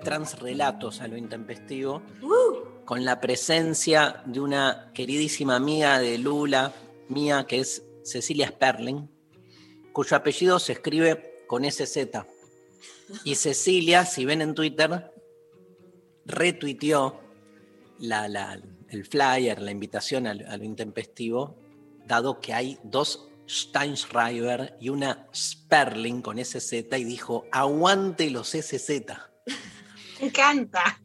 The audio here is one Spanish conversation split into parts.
Transrelatos a lo intempestivo con la presencia de una queridísima amiga de Lula, mía, que es Cecilia Sperling, cuyo apellido se escribe con SZ. Y Cecilia, si ven en Twitter, retuiteó la- la- el flyer, la invitación al- a, lo intempestivo, dado que hay dos Steinschreiber y una Sperling con SZ, y dijo, aguante los SZ. Me encanta.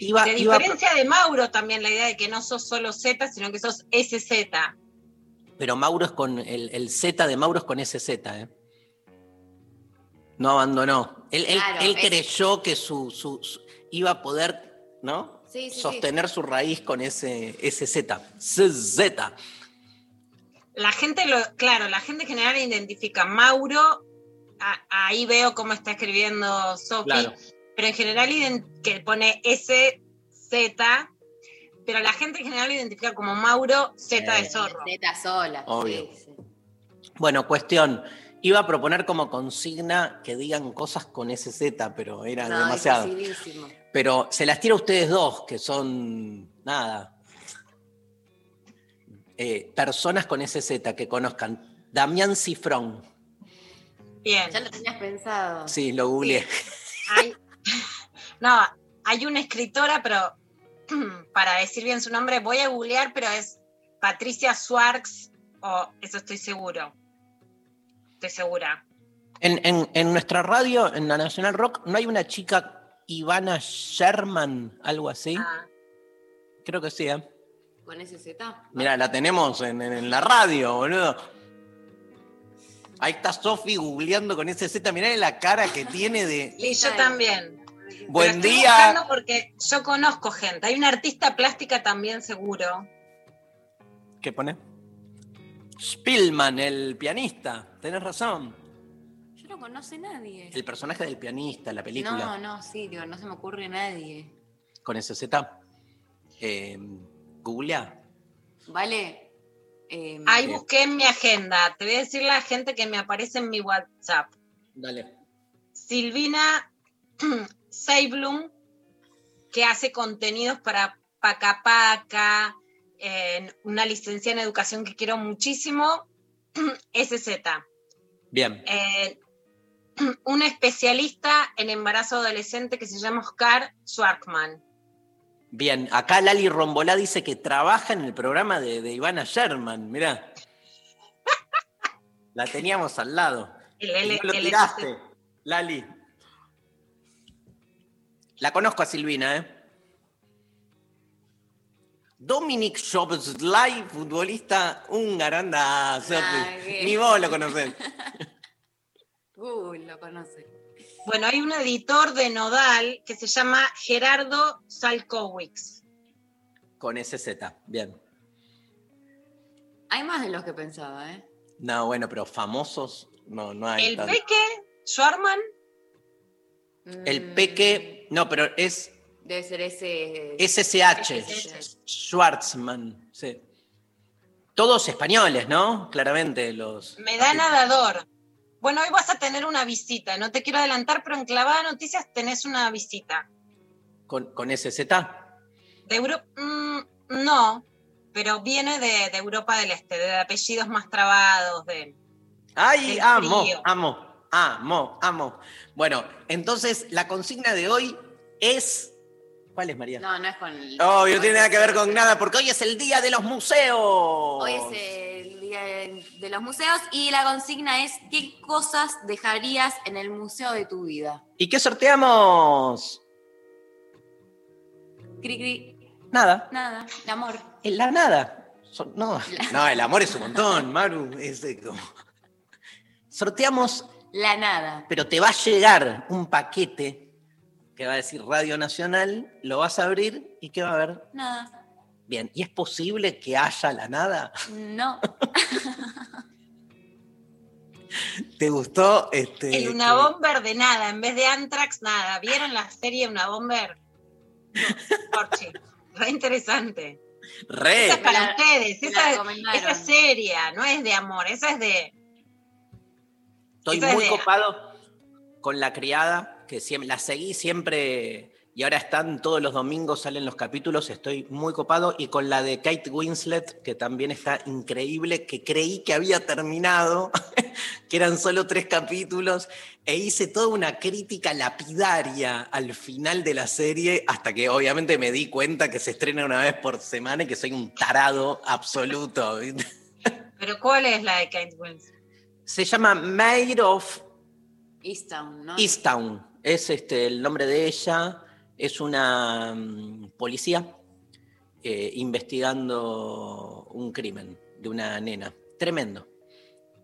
Iba, diferencia de Mauro también, la idea de que no sos solo Z, sino que sos SZ. pero Mauro es con, el, el Z de Mauro es con SZ, ¿eh? No abandonó. Él, él- Claro, él es- creyó que su, su- su- iba a poder, ¿no? Sí, sí, Sostener su raíz con ese SZ. ZZ. La gente, lo, claro, la gente en general identifica Mauro, a- ahí veo cómo está escribiendo Sofi, Claro. Pero en general que pone SZ, pero la gente en general identifica como Mauro Z de Eh. zorro. Zeta sola. Obvio. sí, sí. Bueno, cuestión. Iba a proponer como consigna que digan cosas con SZ, pero era No, demasiado. Pero se las tiro a ustedes dos, que son nada. eh, personas con SZ que conozcan. Damián Cifrón. Bien. Ya lo tenías pensado. Sí, lo googleé. no, hay una escritora, pero para decir bien su nombre, voy a googlear, pero es Patricia Swartz, o eso estoy seguro. Estoy segura. En, en- en nuestra radio, en la Nacional Rock, ¿no hay una chica Ivana Sherman, algo así? Ah, Creo que sí, ¿eh? Con ese Z. Mira, la tenemos en, en- en la radio, boludo. Ahí está Sofi googleando con ese Z. Mirá la cara que tiene de. y yo también. Pero Buen estoy día. buscando Porque yo conozco gente. Hay una artista plástica también seguro. ¿Qué pone? Spielman, el pianista. Tenés razón. Yo no conoce nadie. El personaje del pianista, la película. No, no, sí, digo, no se me ocurre nadie. Con ese Z. Eh, googlea. ¿Vale? Eh, Ahí busqué en mi agenda. Te voy a decir la gente que me aparece en mi WhatsApp. Dale. Silvina Seiblum, que hace contenidos para Paca Paca, una licenciada en educación que quiero muchísimo, SZ. Bien. Eh, un especialista en embarazo adolescente que se llama Oscar Schwartzman. Bien, acá Lali Rombolá dice que trabaja en el programa de, de Ivana Sherman, mirá. La teníamos al lado. El, Y el- no lo el- tiraste, Lali. La conozco a Silvina, ¿eh? Dominic Szoboszlai, futbolista Sofi. qué- Ni vos lo conocés. Uy, lo conoce. Bueno, hay un editor de Nodal que se llama Gerardo Salkowicz. Con ese Z, bien. Hay más de los que pensaba, ¿eh? No, bueno, pero famosos no, no hay. El tanto. Peque Schwarman, El Mm, Peque, no, pero es Debe ser ese. SSH, SSH. Schwartzman, sí. Todos españoles, ¿no? Claramente los. me da nadador. Bueno, hoy vas a tener una visita. No te quiero adelantar, pero en Clavada Noticias tenés una visita. Con, con SZ. De Europa, no, pero viene de, de Europa del Este, de apellidos más trabados, de... ¡Ay, amo, frío. amo, amo, amo! Bueno, entonces la consigna de hoy es. ¿Cuál es, María? No, no es con el. Oh, no tiene nada que ver con nada, porque hoy es el día de los museos. Hoy es de los museos y la consigna es ¿qué cosas dejarías en el museo de tu vida? ¿Y qué sorteamos? Cri, cri, Nada. nada, el amor. En la nada. No, no, el amor es un montón, Maru. Es de como- Sorteamos, La nada. pero te va a llegar un paquete que va a decir Radio Nacional, lo vas a abrir y ¿qué va a haber? Nada. Bien, ¿y es posible que haya la nada? No. ¿Te gustó? Este, El una bomber de nada, en vez de Antrax, nada. ¿Vieron la serie Una bomber? Porchi, re interesante. Re. Esa es para la- ustedes, esa, esa es seria, no es de amor, esa es de. Estoy muy de- copado con la criada, que siempre, la seguí siempre y ahora están todos los domingos, salen los capítulos, estoy muy copado. Y con la de Kate Winslet, que también está increíble, que creí que había terminado, que eran solo tres capítulos, e hice toda una crítica lapidaria al final de la serie, hasta que obviamente me di cuenta que se estrena una vez por semana y que soy un tarado absoluto. Pero ¿cuál es la de Kate Winslet? Se llama Made of Easttown, ¿no? Easttown es este, el nombre de ella, es una mm, policía eh, investigando un crimen de una nena. Tremendo.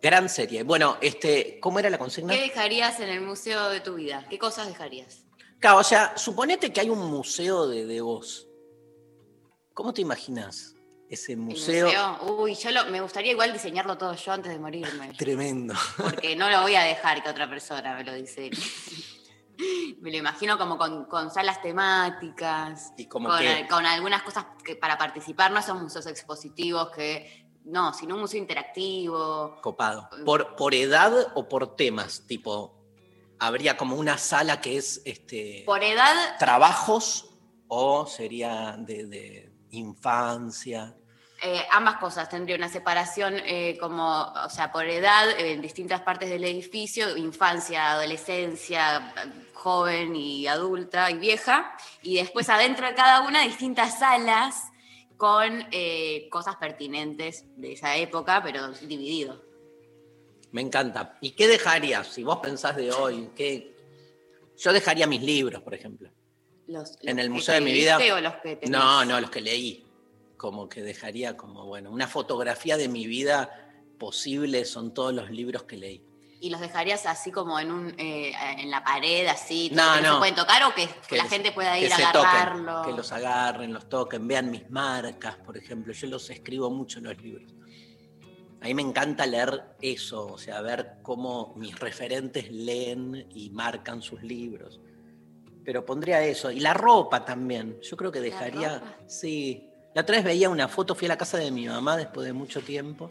Gran serie. Bueno, este, ¿cómo era la consigna? ¿Qué dejarías en el museo de tu vida? ¿Qué cosas dejarías? Claro, o sea, suponete que hay un museo de, de vos. ¿Cómo te imaginas ese ¿El museo? Uy, yo lo- me gustaría igual diseñarlo todo yo antes de morirme. Tremendo. Porque no lo voy a dejar que otra persona me lo diseñe. Me lo imagino como con, con salas temáticas, Y como con, que- con algunas cosas que para participar, no son museos expositivos, que no, sino un museo interactivo. Copado. ¿Por, ¿Por edad o por temas? Tipo, habría como una sala que es este, Por edad, trabajos o sería de, de infancia. Eh, ambas cosas. Tendría una separación eh, como, o sea, por edad eh, en distintas partes del edificio, infancia, adolescencia, joven y adulta y vieja, y después adentro de cada una distintas salas con eh, cosas pertinentes de esa época, pero dividido. Me encanta. ¿Y qué dejarías si vos pensás de hoy? ¿qué? Yo dejaría mis libros, por ejemplo. Los, En el que museo de mi vida- o los que tenés? No, no, los que leí. Como que dejaría como, bueno, una fotografía de mi vida posible son todos los libros que leí. ¿Y los dejarías así como en un eh, en la pared, así, No, que no. se pueden tocar o que, Que la les- gente pueda ir a se agarrarlo? toquen, que los agarren, los toquen, vean mis marcas, por ejemplo. Yo los escribo mucho en los libros. A mí me encanta leer eso, o sea, ver cómo mis referentes leen y marcan sus libros. Pero pondría eso. Y la ropa también. Yo creo que ¿La dejaría. Sí. La otra vez veía una foto, fui a la casa de mi mamá después de mucho tiempo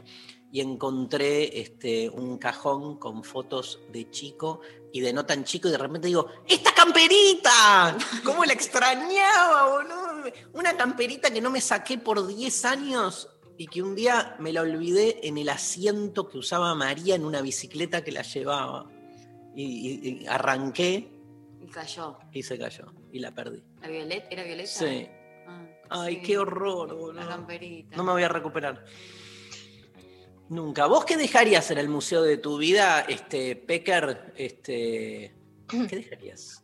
y encontré este, un cajón con fotos de chico y de no tan chico y de repente digo, ¡esta camperita! ¿Cómo la extrañaba, boludo? Una camperita que no me saqué por 10 años y que un día me la olvidé en el asiento que usaba María en una bicicleta que la llevaba. Y, y- y arranqué Y cayó. y se cayó y la perdí. ¿La Violeta? ¿Era Violeta? Sí. Ay, sí. qué horror, La boludo. camperita. No me voy a recuperar. Nunca. ¿Vos qué dejarías en el museo de tu vida, este, Pecker? Este, ¿Qué dejarías?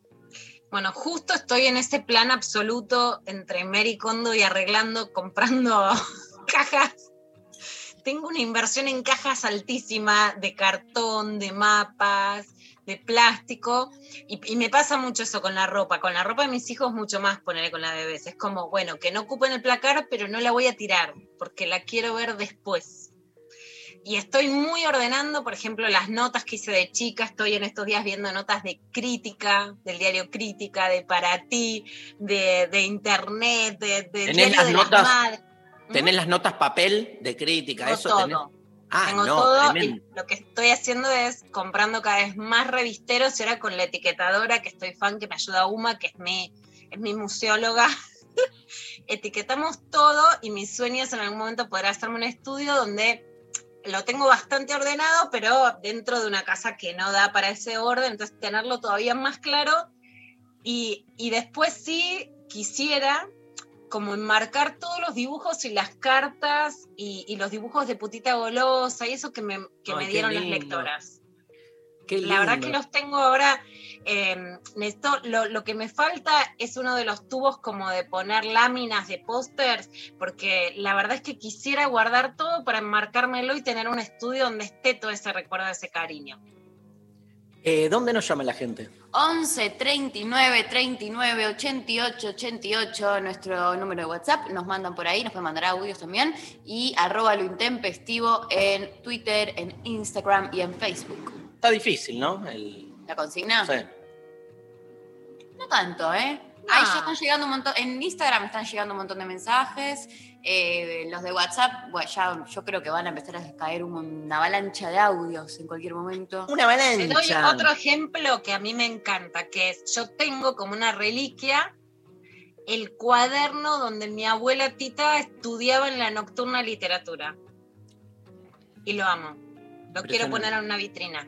Bueno, justo estoy en ese plan absoluto entre Mary Kondo y arreglando, comprando cajas. Tengo una inversión en cajas altísima de cartón, de mapas, de plástico. Y, y me pasa mucho eso con la ropa. Con la ropa de mis hijos mucho más ponerle con la de bebés. Es como, bueno, que no ocupen el placar, pero no la voy a tirar, porque la quiero ver después. Y estoy muy ordenando, por ejemplo, las notas que hice de chica. Estoy en estos días viendo notas de crítica, del diario Crítica, de Para Ti, de, de Internet, de, del ¿Tenés diario las de notas? madres. ¿Tenés las notas papel de crítica? ¿Eso todo. tenés? Ah, Tengo no, todo tremendo. y lo que estoy haciendo es comprando cada vez más revisteros y ahora con la etiquetadora que estoy fan, que me ayuda Uma, que es mi, es mi museóloga. Etiquetamos todo y mi sueño es en algún momento poder hacerme un estudio donde lo tengo bastante ordenado, pero dentro de una casa que no da para ese orden, entonces tenerlo todavía más claro. Y, y después sí quisiera como enmarcar todos los dibujos y las cartas y, y los dibujos de putita golosa y eso que me, que Ay, me dieron las lectoras. Qué La verdad que los tengo ahora. eh, necesito- lo, lo que me falta es uno de los tubos como de poner láminas de pósters, porque la verdad es que quisiera guardar todo para enmarcármelo y tener un estudio donde esté todo ese recuerdo, ese cariño. Eh, ¿Dónde nos llama la gente? 11 39 39 88 88, nuestro número de WhatsApp. Nos mandan por ahí, nos pueden mandar audios también. Y arroba lo intempestivo en Twitter, en Instagram y en Facebook. Está difícil, ¿no? El- ¿La consigna? sí. No tanto, ¿eh? Ahí ya están llegando un montón, en Instagram están llegando un montón de mensajes, eh, los de WhatsApp, bueno, ya yo creo que van a empezar a caer un- una avalancha de audios en cualquier momento. Una Te doy avalancha. otro ejemplo que a mí me encanta, que es, yo tengo como una reliquia el cuaderno donde mi abuela Tita estudiaba en la nocturna literatura. Y lo amo. Lo quiero poner en una vitrina.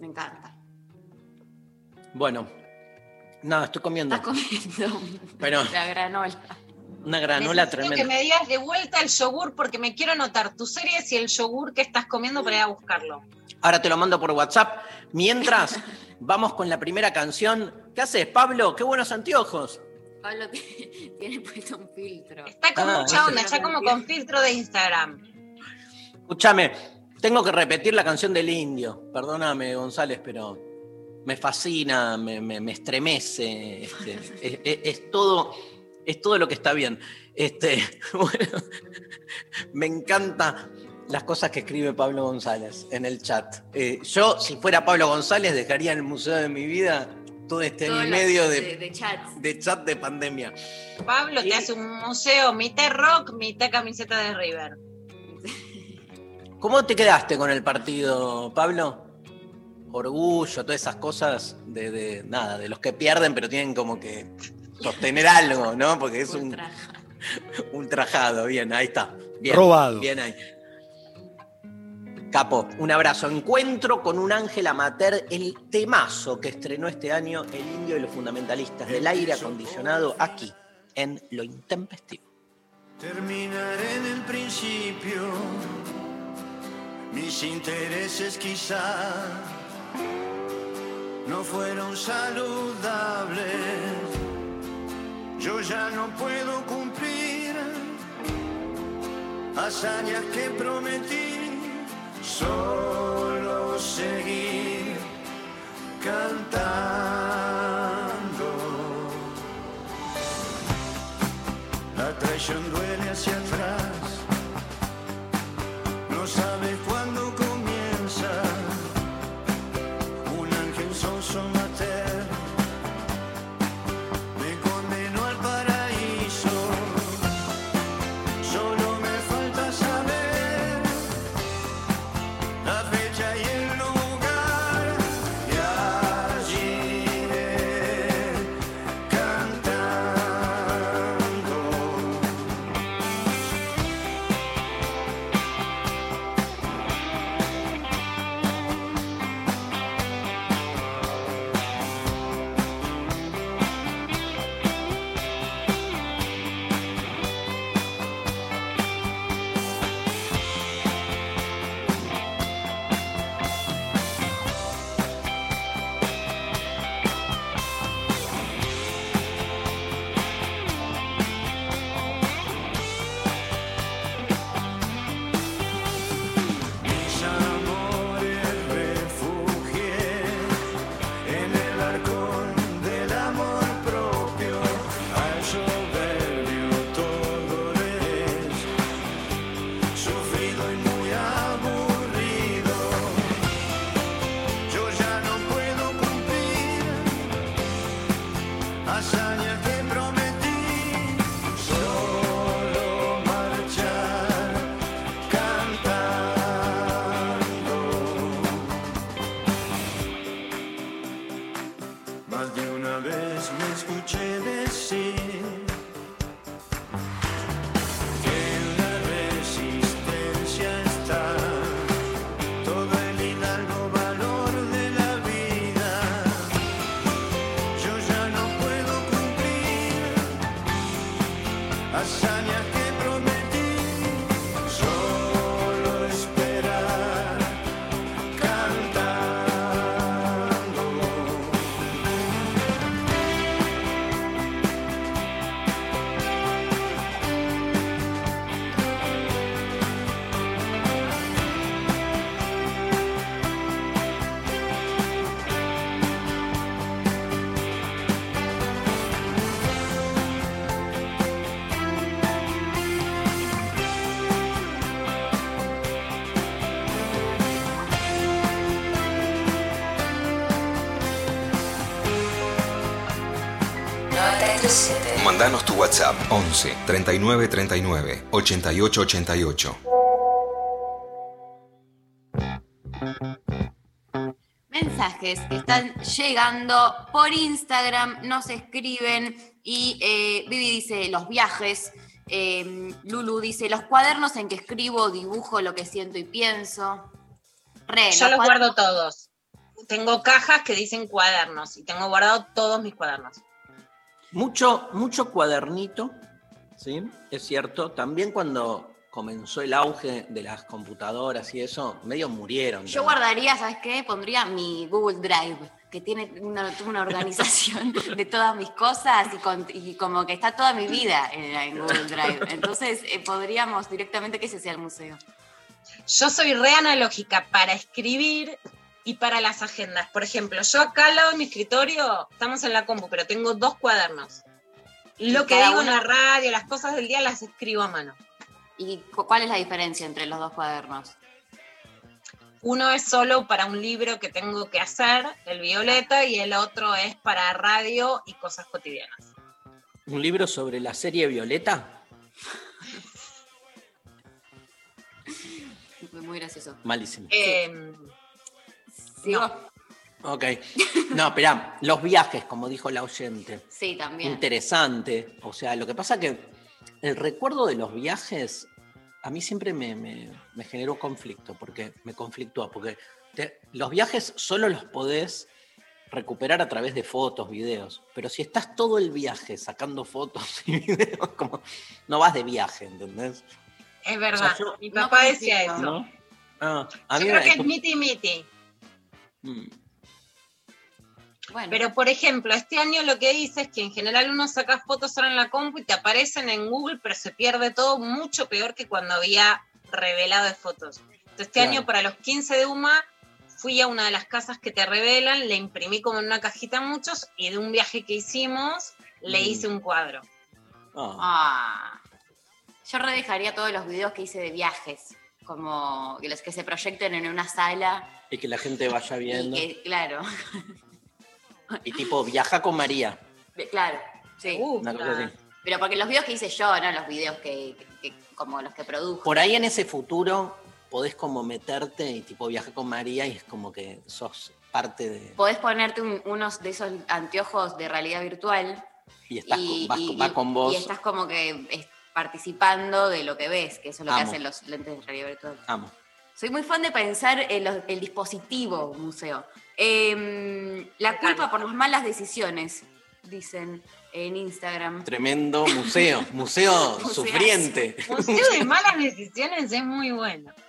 Me encanta. Bueno, nada, estoy comiendo. Estás comiendo Pero la granola. una granola Necesito tremenda. que me digas de vuelta el yogur porque me quiero anotar tus series y el yogur que estás comiendo para ir a buscarlo. Ahora te lo mando por WhatsApp. Mientras, vamos con la primera canción. ¿Qué haces, Pablo? ¡Qué buenos anteojos! Pablo tiene puesto un filtro. Está con Ah, mucha onda, está como con filtro de Instagram. Escúchame, tengo que repetir la canción del indio. Perdóname, González, pero me fascina, me, me- me estremece. este, es, es- es todo, es todo lo que está bien. Este, bueno, me encanta las cosas que escribe Pablo González en el chat. Eh, yo, si fuera Pablo González, dejaría en el museo de mi vida todo este año y medio de, de chats. de chat de pandemia. Pablo te hace un museo mitad rock, mitad camiseta de River. ¿Cómo te quedaste con el partido, Pablo? Orgullo, todas esas cosas de, de- nada, de los que pierden, pero tienen como que sostener algo, ¿no? Porque es un Ultra. ultrajado. Bien, ahí está. Bien, Robado. Bien ahí. Capo, un abrazo. Encuentro con un ángel amater, el temazo que estrenó este año el indio y los fundamentalistas del aire acondicionado aquí, en Lo Intempestivo. Terminar en el principio, mis intereses quizá no fueron saludables. Yo ya no puedo cumplir hazañas que prometí, solo seguir cantando. La traición duele hacia atrás, no sabe cuándo WhatsApp 11 39 39 88 88. Mensajes que están llegando por Instagram, nos escriben y eh, Vivi dice los viajes, eh, Lulu dice los cuadernos en que escribo, dibujo lo que siento y pienso. Re, Yo los cuadernos- guardo todos. Tengo cajas que dicen cuadernos y tengo guardado todos mis cuadernos. Mucho, mucho cuadernito, ¿sí? Es cierto. También cuando comenzó el auge de las computadoras y eso, medio murieron. Yo también. guardaría, ¿sabes qué? Pondría mi Google Drive, que tiene una, una organización de todas mis cosas y, con- y como que está toda mi vida en, en Google Drive. Entonces eh, podríamos directamente que ese sea el museo. Yo soy re analógica para escribir y para las agendas. Por ejemplo, yo acá al lado de mi escritorio, estamos en la compu, pero tengo dos cuadernos. Lo ¿Y que digo en la radio, las cosas del día las escribo a mano. ¿Y cu- cuál es la diferencia entre los dos cuadernos? Uno es solo para un libro que tengo que hacer, el violeta, y el otro es para radio y cosas cotidianas. ¿Un libro sobre la serie Violeta? Fue muy gracioso. Malísimo. Eh, ¿Sigo? Ok. No, esperá, los viajes, como dijo la oyente. Sí, también. Interesante. O sea, lo que pasa que el recuerdo de los viajes a mí siempre me, me- me generó conflicto, porque me conflictúa, porque te- los viajes solo los podés recuperar a través de fotos, videos, pero si estás todo el viaje sacando fotos y videos, como no vas de viaje, ¿entendés? es verdad, O sea, yo- mi no papá decía eso. ¿No? Ah, a Yo mí creo me- que es miti miti. Mm. Bueno, Pero, por ejemplo, este año lo que hice es que en general uno saca fotos ahora en la compu y te aparecen en Google, pero se pierde todo mucho peor que cuando había revelado de fotos. Entonces, este Claro. año para los 15 de UMA fui a una de las casas que te revelan, le imprimí como en una cajita muchos y de un viaje que hicimos le Mm. hice un cuadro. Ah. ah, yo redejaría todos los videos que hice de viajes, como que los que se proyecten en una sala. Y que la gente vaya Y viendo. que, claro, Y tipo, viaja con María. claro, sí. Uh, Una cosa así. Pero porque los videos que hice yo, no los videos que, que- como los que produjo. Por ahí en ese futuro podés como meterte y tipo viaja con María y es como que sos parte de... Podés ponerte un- unos de esos anteojos de realidad virtual Y estás y, con, vas, y- va con vos. y estás como que participando de lo que ves, que eso es lo que hacen los lentes de realidad virtual. Amo. Soy muy fan de pensar en los- el dispositivo museo. Em, la culpa por las malas decisiones, dicen en Instagram. Tremendo museo. Museo sufriente. Museo de malas decisiones es muy bueno.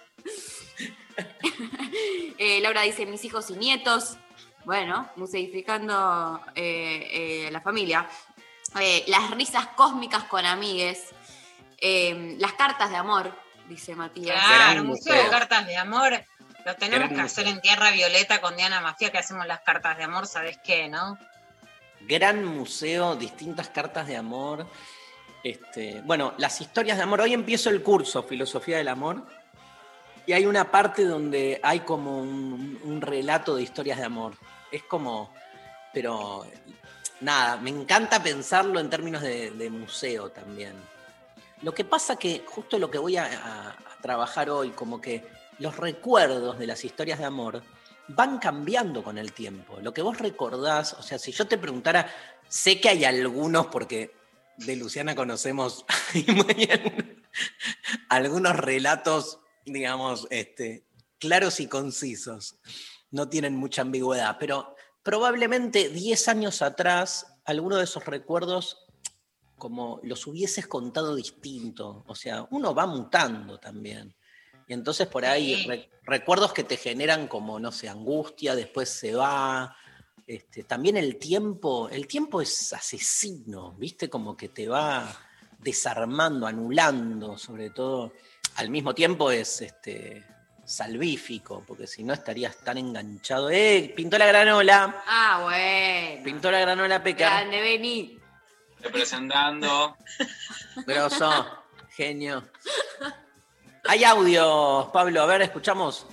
Eh, Laura dice, mis hijos y nietos. Bueno, museificando eh, eh, la familia. Eh, las risas cósmicas con amigues. Eh, las cartas de amor, dice Matías. Claro, Gran museo de cartas de amor. Lo tenemos Gran que hacer en Tierra Violeta con Diana Mafia, que hacemos las cartas de amor, ¿sabes qué, no? Gran museo, distintas cartas de amor. Este, bueno, las historias de amor. Hoy empiezo el curso Filosofía del Amor. Y hay una parte donde hay como un, un relato de historias de amor. Es como, pero nada, me encanta pensarlo en términos de, de museo también. Lo que pasa que justo lo que voy a, trabajar hoy, como que los recuerdos de las historias de amor van cambiando con el tiempo. Lo que vos recordás, o sea, si yo te preguntara, sé que hay algunos, porque de Luciana conocemos algunos relatos, digamos, este, claros y concisos. No tienen mucha ambigüedad, pero probablemente 10 años atrás, alguno de esos recuerdos como los hubieses contado distinto. O sea, uno va mutando también. Y entonces por ahí re- recuerdos que te generan como, no sé, angustia, después se va. Este, también el tiempo, el tiempo es asesino, ¿viste? Como que te va desarmando, anulando, sobre todo. Al mismo tiempo es este, salvífico, porque si no estarías tan enganchado. ¡Eh! Pintó la granola. Ah, bueno. Pintó la granola Pecar. Grande, vení. Representando. Grosso, genio. Hay audios, Pablo. A ver, escuchamos.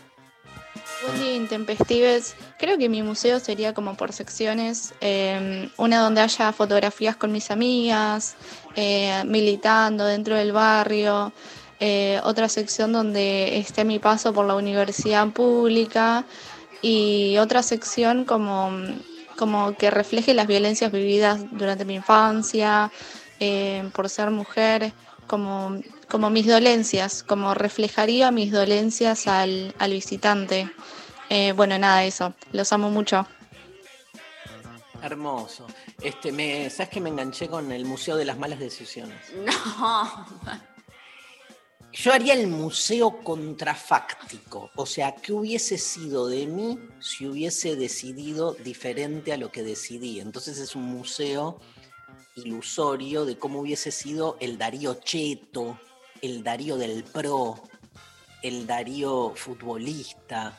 Buen día, Intempestives. Creo que mi museo sería como por secciones. eh, una donde haya fotografías con mis amigas, eh, militando dentro del barrio. eh, otra sección donde esté mi paso por la universidad pública. Y otra sección como, como que refleje las violencias vividas durante mi infancia, eh, por ser mujer, como, como mis dolencias, como reflejaría mis dolencias al, al visitante. Eh, bueno, nada, eso. Los amo mucho. Hermoso. Este, me, ¿Sabes que me enganché con el Museo de las Malas Decisiones? No. Yo haría el museo contrafáctico, o sea, ¿qué hubiese sido de mí si hubiese decidido diferente a lo que decidí? Entonces es un museo ilusorio de cómo hubiese sido el Darío Cheto, el Darío del Pro, el Darío futbolista,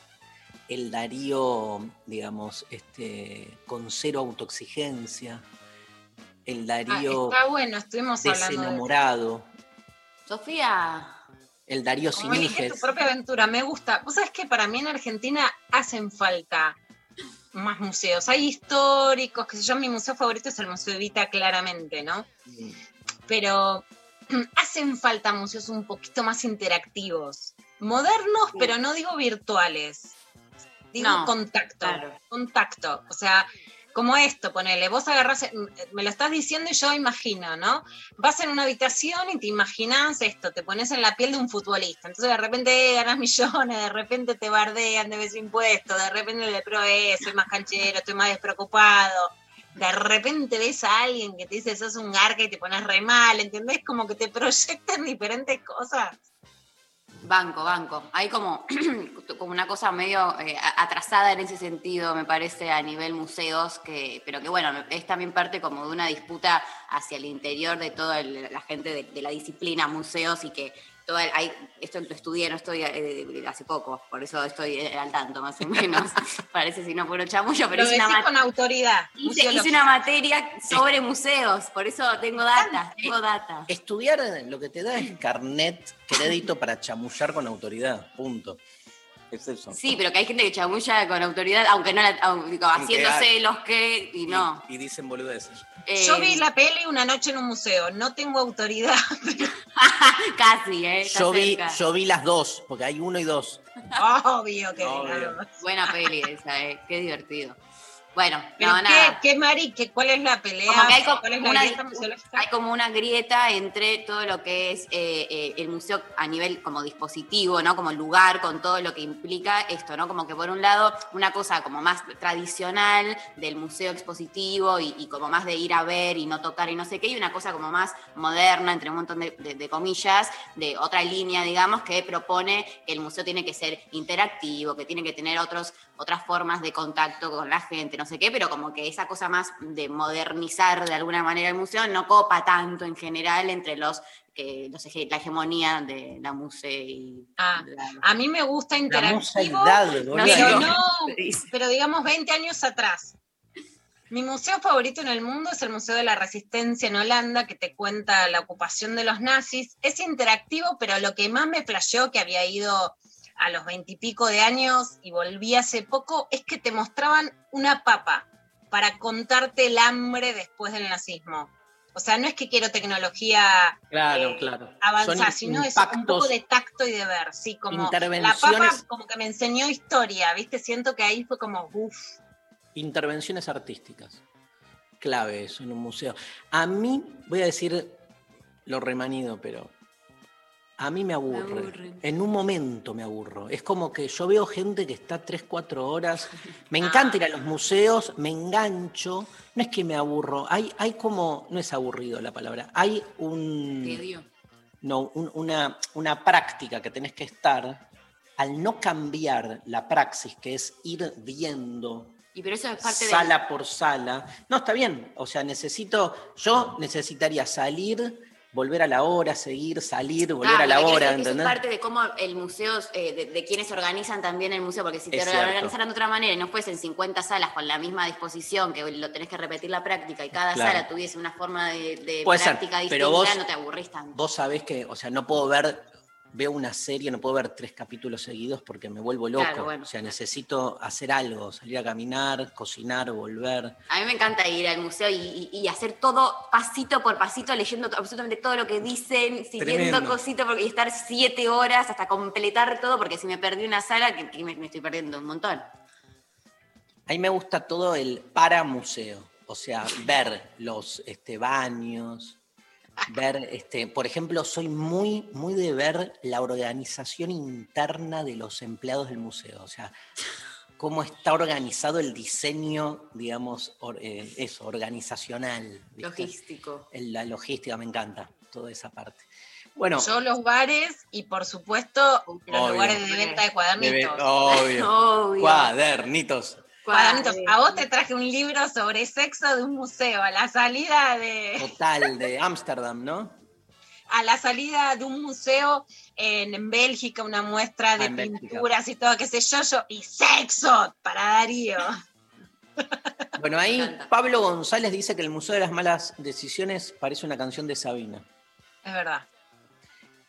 el Darío, digamos, este, con cero autoexigencia, el Ah, Darío está bueno, estuvimos hablando de desenamorado, Sofía, el Darío sin Como elige hijes. tu propia aventura, me gusta. Vos sabés que para mí en Argentina hacen falta más museos. Hay históricos, que sé yo, mi museo favorito es el Museo Evita, claramente, ¿no? Pero hacen falta museos un poquito más interactivos. Modernos, Sí. pero no digo virtuales. Digo No, contacto. claro. Contacto. O sea, como esto, ponele, vos agarrás, me lo estás diciendo y yo imagino, ¿no? Vas en una habitación y te imaginas esto, te pones en la piel de un futbolista. Entonces de repente ganas millones, de repente te bardean, debes impuestos, de repente le pro es, soy más canchero, estoy más despreocupado. De repente ves a alguien que te dice sos un garca y te pones re mal, ¿entendés? Como que te proyectan diferentes cosas. Banco, banco. Hay como, como una cosa medio eh, atrasada en ese sentido, me parece, a nivel museos, que, pero que bueno, es también parte como de una disputa hacia el interior de toda la gente de la disciplina museos y que toda el- hay, esto lo estudié, no estoy eh, hace poco, por eso estoy eh, al tanto más o menos. Parece si no fuera chamullo, pero Lo es una decís ma- con autoridad. hice, una materia sobre museos, por eso tengo data, tengo data. Estudiar lo que te da es carnet, crédito para chamullar con autoridad. Punto. Es eso. Sí, pero que hay gente que chamulla con autoridad, aunque no la, Aunque haciéndose hay- los que, y no. Y, y dicen boludeces. Yo Eh, vi la peli una noche en un museo, no tengo autoridad. Casi, ¿eh? Está Yo vi, yo vi las dos, porque hay uno y dos. Obvio que Obvio. Buena peli esa, ¿eh? Qué divertido. Bueno, Pero no, qué, nada. qué Mari, qué, ¿cuál es la pelea? Como que hay co- ¿Cuál es la una grieta museológica? Hay como una grieta entre todo lo que es eh, eh, el museo a nivel como dispositivo, ¿no? Como lugar, con todo lo que implica esto, ¿no? Como que por un lado, una cosa como más tradicional del museo expositivo y, y como más de ir a ver y no tocar y no sé qué, y una cosa como más moderna, entre un montón de, de- de comillas, de otra línea, digamos, que propone que el museo tiene que ser interactivo, que tiene que tener otros, otras formas de contacto con la gente, no sé qué, pero como que esa cosa más de modernizar de alguna manera el museo no copa tanto en general entre los que los hege- la hegemonía de la muse y Ah, la- A mí me gusta interactivo. No, pero no. no, pero digamos 20 años atrás. Mi museo favorito en el mundo es el Museo de la Resistencia en Holanda, que te cuenta la ocupación de los nazis. Es interactivo, pero lo que más me flasheó, que había ido a los veintipico de años y volví hace poco, es que te mostraban una papa para contarte el hambre después del nazismo. O sea, no es que quiero tecnología Claro, eh, claro. avanzar, Son sino es un poco de tacto y de ver, sí, como la papa como que me enseñó historia, ¿viste? Siento que ahí fue como, uff, intervenciones artísticas. Clave eso en un museo. A mí, voy a decir lo remanido, pero a mí me aburre. aburre. En un momento me aburro. Es como que yo veo gente que está 3, 4 horas. Me encanta ir a los museos, me engancho. No es que me aburro. Hay, hay como, no es aburrido la palabra, hay un... Tedio. No, un- una, una práctica que tenés que estar, al no cambiar la praxis, que es ir viendo Y pero eso es parte de sala por sala. No, está bien. O sea, necesito, yo necesitaría salir, volver a la hora, seguir, salir, volver Claro, a la hora, es ¿entendés? es parte de cómo el museo, eh, de, de quienes organizan también el museo, porque si te organizaran de otra manera y no fuesen 50 salas con la misma disposición, que lo tenés que repetir la práctica y cada Claro. sala tuviese una forma de, de Puede ser, práctica distinta, pero vos- no te aburrís tanto. Vos sabés que, o sea, no puedo ver veo una serie, no puedo ver tres capítulos seguidos porque me vuelvo loco. Claro, bueno. O sea, necesito hacer algo, salir a caminar, cocinar, volver. A mí me encanta ir al museo y, y- y hacer todo pasito por pasito, leyendo absolutamente todo lo que dicen, siguiendo por- y estar siete horas hasta completar todo, porque si me perdí una sala, que, que me, me estoy perdiendo un montón. A mí me gusta todo el para museo, o sea, ver los este, baños, ver, este, por ejemplo, soy muy, muy de ver la organización interna de los empleados del museo, o sea, cómo está organizado el diseño, digamos, or- eh, eso, organizacional. ¿viste? Logístico. El- La logística, me encanta, toda esa parte. Bueno, Yo los bares y por supuesto los Obvio. lugares de venta de cuadernitos. obvio, Obvio. cuadernitos. Cuadernitos. A vos te traje un libro sobre sexo de un museo, a la salida de, Total, de Ámsterdam, ¿no? a la salida de un museo en, en Bélgica, una muestra de Ah, Bélgica. pinturas y todo, qué sé yo, yo, y sexo para Darío. Bueno, ahí. Pablo González dice que el Museo de las Malas Decisiones parece una canción de Sabina. Es verdad.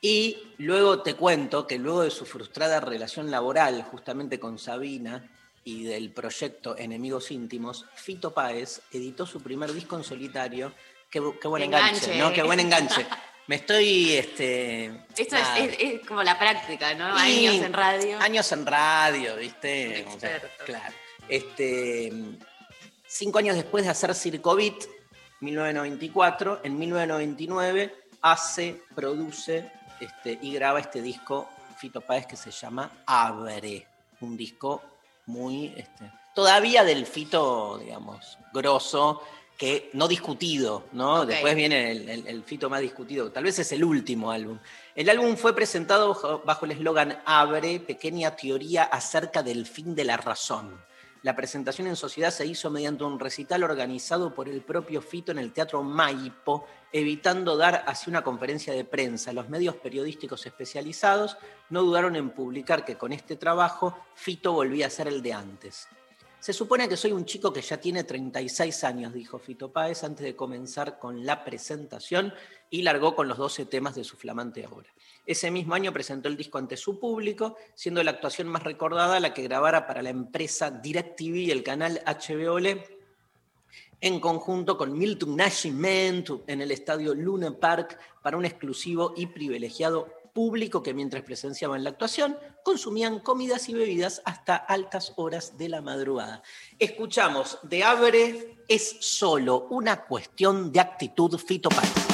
Y luego te cuento que luego de su frustrada relación laboral justamente con Sabina y del proyecto Enemigos Íntimos, Fito Páez editó su primer disco en solitario. Qué, qué buen enganche, Enganche. ¿no? Qué buen enganche. Me estoy, este... Esto es, es- es como la práctica, ¿no? Años en radio. Años en radio, ¿viste? O sea, claro. Este, cinco años después de hacer Circovit, 1994, en 1999 hace, produce este, y graba este disco Fito Páez que se llama Abre. Un disco muy, este, todavía del Fito, digamos, grosso, que no discutido, ¿no? Después viene el, el- el Fito más discutido, tal vez es el último álbum. El álbum fue presentado bajo- bajo el eslogan Abre, pequeña teoría acerca del fin de la razón. La presentación en sociedad se hizo mediante un recital organizado por el propio Fito en el Teatro Maipo, evitando dar hacia una conferencia de prensa. Los medios periodísticos especializados no dudaron en publicar que con este trabajo Fito volvía a ser el de antes. Se supone que soy un chico que ya tiene 36 años, dijo Fito Páez antes de comenzar con la presentación y largó con los 12 temas de su flamante obra. Ese mismo año presentó el disco ante su público, siendo la actuación más recordada la que grabara para la empresa DirecTV y el canal HBO Le en conjunto con Milton Nascimento en el estadio Luna Park para un exclusivo y privilegiado público que mientras presenciaban la actuación consumían comidas y bebidas hasta altas horas de la madrugada. Escuchamos de Abre es solo una cuestión de actitud Fito Páez.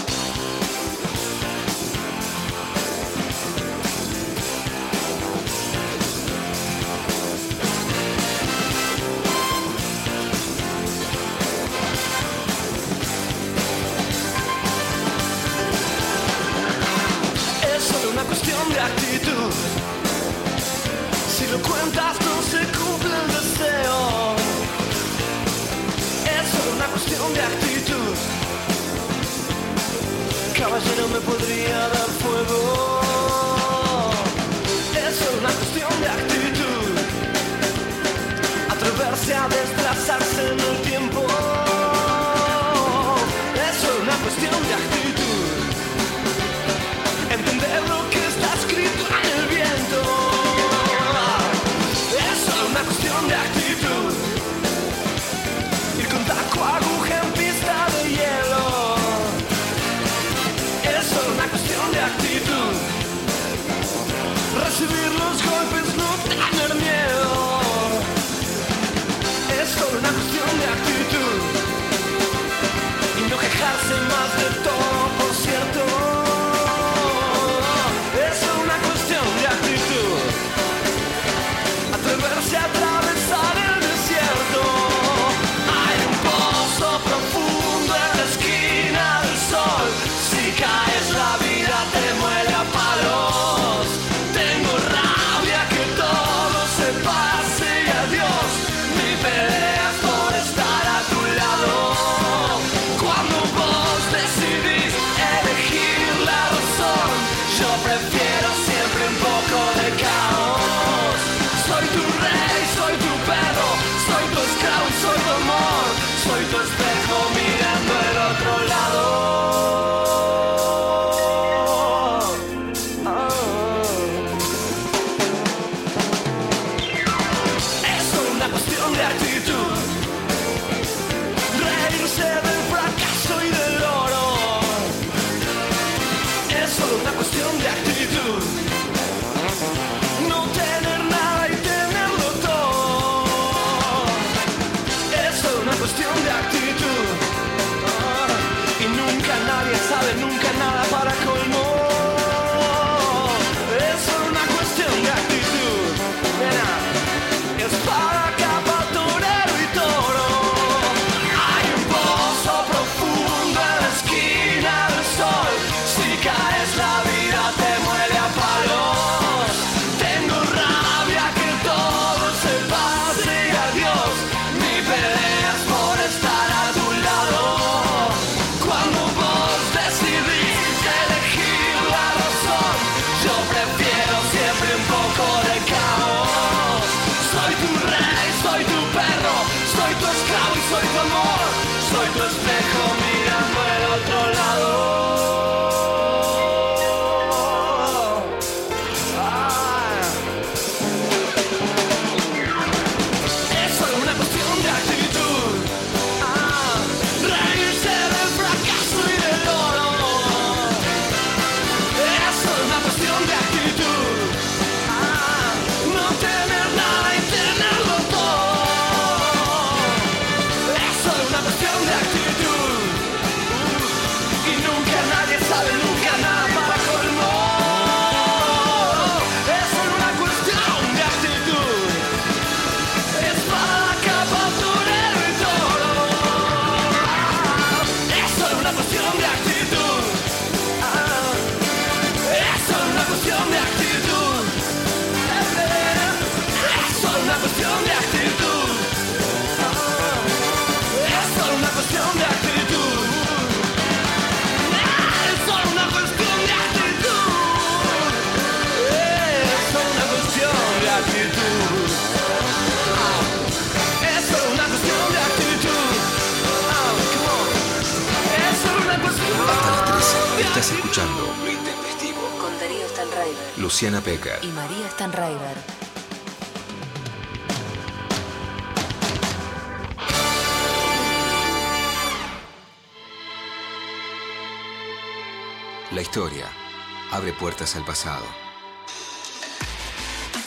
Puertas al pasado.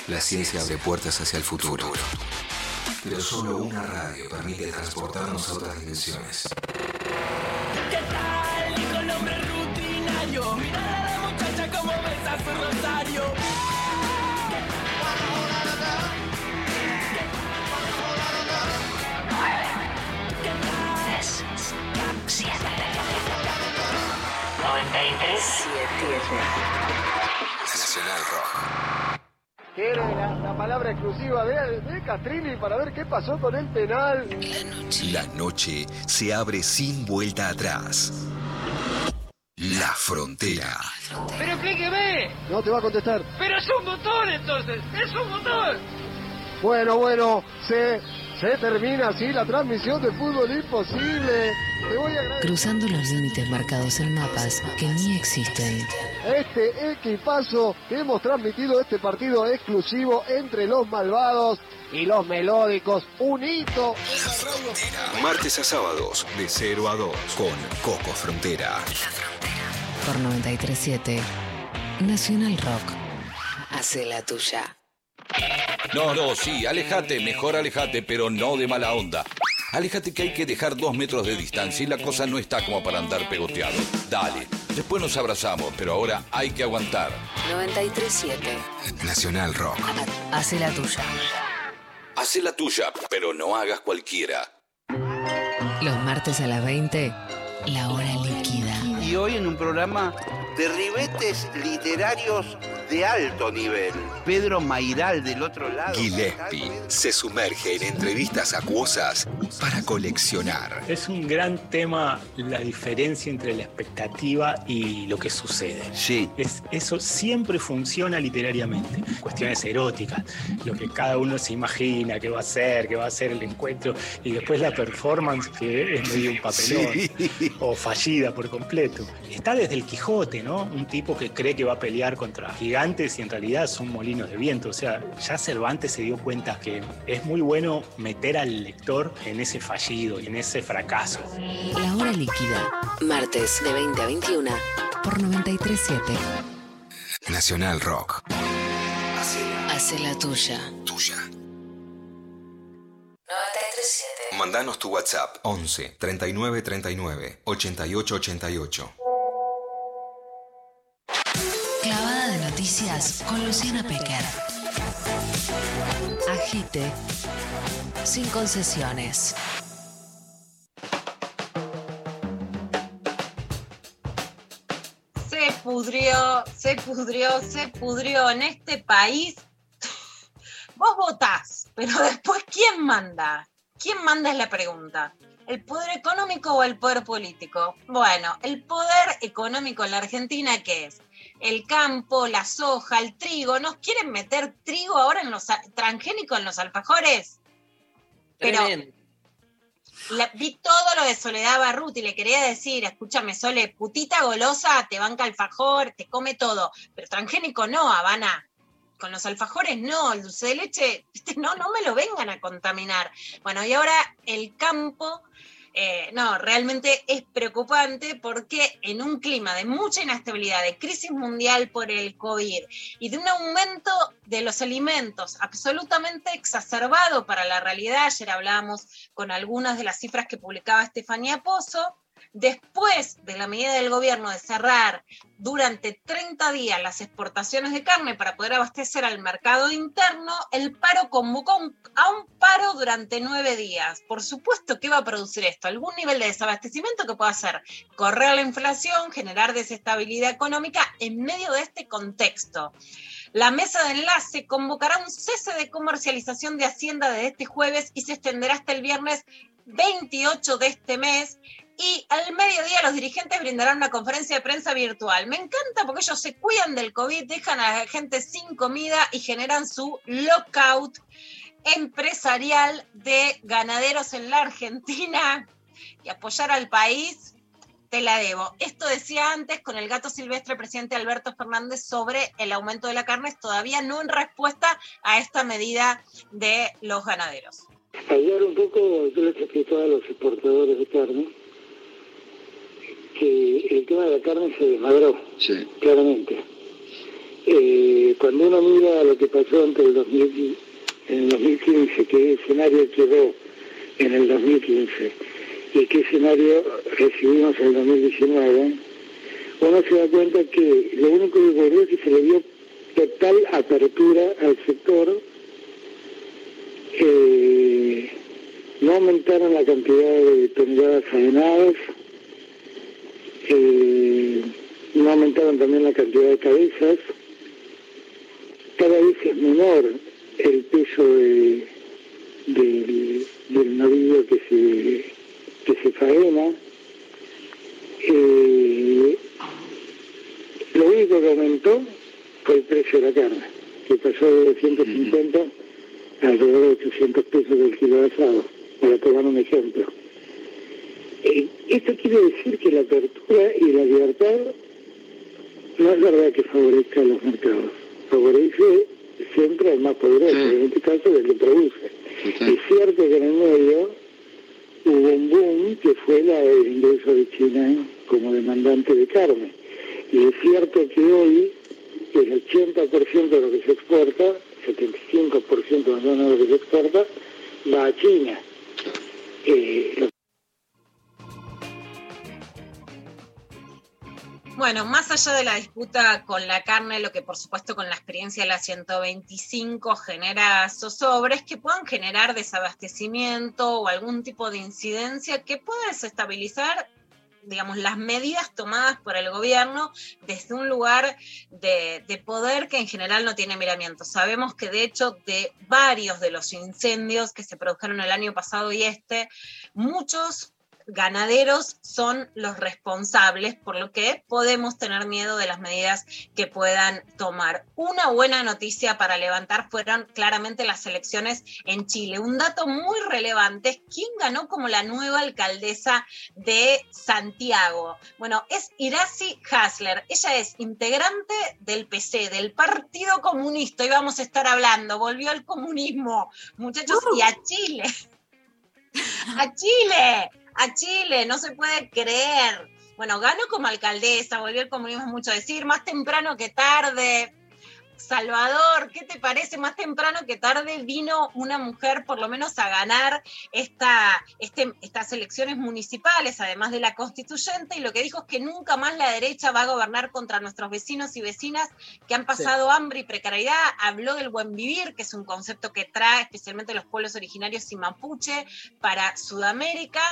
La ciencia abre puertas hacia el futuro. Pero solo una radio permite transportarnos a otras dimensiones. Nacional Rock. Quiere la, la palabra exclusiva de, de Castrini para ver qué pasó con el penal. La noche se abre sin vuelta atrás. La frontera. ¿Pero explíqueme? No te va a contestar. Pero es un motor entonces. Es un motor. Bueno, bueno, se, se termina así la transmisión de fútbol imposible. Cruzando los límites marcados en mapas que ni existen. este equipazo que hemos transmitido este partido exclusivo entre los malvados y los melódicos. Un hito. en la radio. Martes a sábados, de 0 a 2, con Coco Frontera. Por 937 Nacional Rock. Hace la tuya. No, no, sí, alejate, mejor alejate, pero no de mala onda. Alejate que hay que dejar dos metros de distancia y la cosa no está como para andar pegoteado. Dale, después nos abrazamos, pero ahora hay que aguantar. 937 Nacional Rock. Hace la tuya. Hacé la tuya, pero no hagas cualquiera. Los martes a las 20, la hora líquida. Y hoy en un programa de ribetes literarios de alto nivel. Pedro Mairal del otro lado. Gillespie se sumerge en entrevistas acuosas para coleccionar. Es un gran tema la diferencia entre la expectativa y lo que sucede. Sí. Es, eso siempre funciona literariamente. Cuestiones eróticas, lo que cada uno se imagina que va a ser, que va a ser el encuentro, y después la performance que es medio un papelón Sí. o fallida por completo. Está desde el Quijote, ¿no? Un tipo que cree que va a pelear contra gigantes y en realidad son molinos de viento. O sea, ya Cervantes se dio cuenta que es muy bueno meter al lector en ese fallido y en ese fracaso. La hora líquida. Martes de 20 a 21 por 937 Nacional Rock. Hace la tuya. Tuya. 937 Mandanos tu WhatsApp 11 39 39 88 88. Con Luciana Pecker. Agite sin concesiones. Se pudrió, se pudrió, se pudrió en este país. Vos votás, pero después ¿quién manda? ¿Quién manda es la pregunta? ¿El poder económico o el poder político? Bueno, el poder económico en la Argentina, ¿qué es? El campo, la soja, el trigo. ¿Nos quieren meter trigo ahora en los transgénicos en los alfajores? Pero-. La- vi todo lo de Soledad Barruti, le quería decir, escúchame, Sole, putita golosa, te banca alfajor, te come todo, pero transgénico no, Habana. Con los alfajores no, el dulce de leche, no, no me lo vengan a contaminar. Bueno, y ahora el campo, eh, no, realmente es preocupante porque en un clima de mucha inestabilidad, de crisis mundial por el COVID y de un aumento de los alimentos absolutamente exacerbado para la realidad, ayer hablábamos con algunas de las cifras que publicaba Estefanía Pozo, después de la medida del gobierno de cerrar durante 30 días las exportaciones de carne para poder abastecer al mercado interno, el paro convocó a un paro durante nueve días. Por supuesto que va a producir esto, algún nivel de desabastecimiento que pueda hacer correr la inflación, generar desestabilidad económica en medio de este contexto. La mesa de enlace convocará un cese de comercialización de Hacienda desde este jueves y se extenderá hasta el viernes 28 de este mes. Y al mediodía los dirigentes brindarán una conferencia de prensa virtual. Me encanta porque ellos se cuidan del COVID, dejan a la gente sin comida y generan su lockout empresarial de ganaderos en la Argentina y apoyar al país te la debo. Esto decía antes con el gato silvestre presidente Alberto Fernández sobre el aumento de la carne, todavía no en respuesta a esta medida de los ganaderos. Ayer un poco yo les expliqué a los exportadores de carne que el tema de la carne se desmadró, claramente. Eh, cuando uno mira lo que pasó entre el 2000, en el 2015, qué escenario quedó en el 2015 y qué escenario recibimos en el 2019, uno se da cuenta que lo único que ocurrió es que se le dio total apertura al sector, eh, no aumentaron la cantidad de toneladas faenadas, eh, no aumentaron también la cantidad de cabezas, cada vez es menor el peso de- del, del novillo que se, que se faena. Eh, lo único que aumentó fue el precio de la carne, que pasó de 250 a alrededor de 800 pesos del kilo de asado, para tomar un ejemplo. Eh, esto quiere decir que la apertura y la libertad no es verdad que favorezca a los mercados, favorece siempre al más poderoso, en este caso el que produce. Es cierto que en el medio hubo un boom que fue la del ingreso de China como demandante de carne. Y es cierto que hoy el 80% de lo que se exporta, 75% más o menos de lo que se exporta, va a China. Eh, Bueno, más allá de la disputa con la carne, lo que por supuesto con la experiencia de la 125 genera zozobres que puedan generar desabastecimiento o algún tipo de incidencia que pueda desestabilizar digamos, las medidas tomadas por el gobierno desde un lugar de, de, poder que en general no tiene miramiento. Sabemos que de hecho de varios de los incendios que se produjeron el año pasado y este, muchos ganaderos son los responsables, por lo que podemos tener miedo de las medidas que puedan tomar. Una buena noticia para levantar fueron claramente las elecciones en Chile. Un dato muy relevante es quién ganó como la nueva alcaldesa de Santiago. Bueno, es Iracy Hasler. Ella es integrante del PC, del Partido Comunista. Y vamos a estar hablando. Volvió al comunismo, muchachos, y a Chile. a Chile a Chile, no se puede creer. Bueno, ganó como alcaldesa, volvió el comunismo mucho a decir, más temprano que tarde. Salvador, ¿qué te parece? Más temprano que tarde vino una mujer por lo menos a ganar esta, este, estas elecciones municipales, además de la constituyente, y lo que dijo es que nunca más la derecha va a gobernar contra nuestros vecinos y vecinas que han pasado sí. hambre y precariedad. Habló del buen vivir, que es un concepto que trae especialmente los pueblos originarios y mapuche para Sudamérica,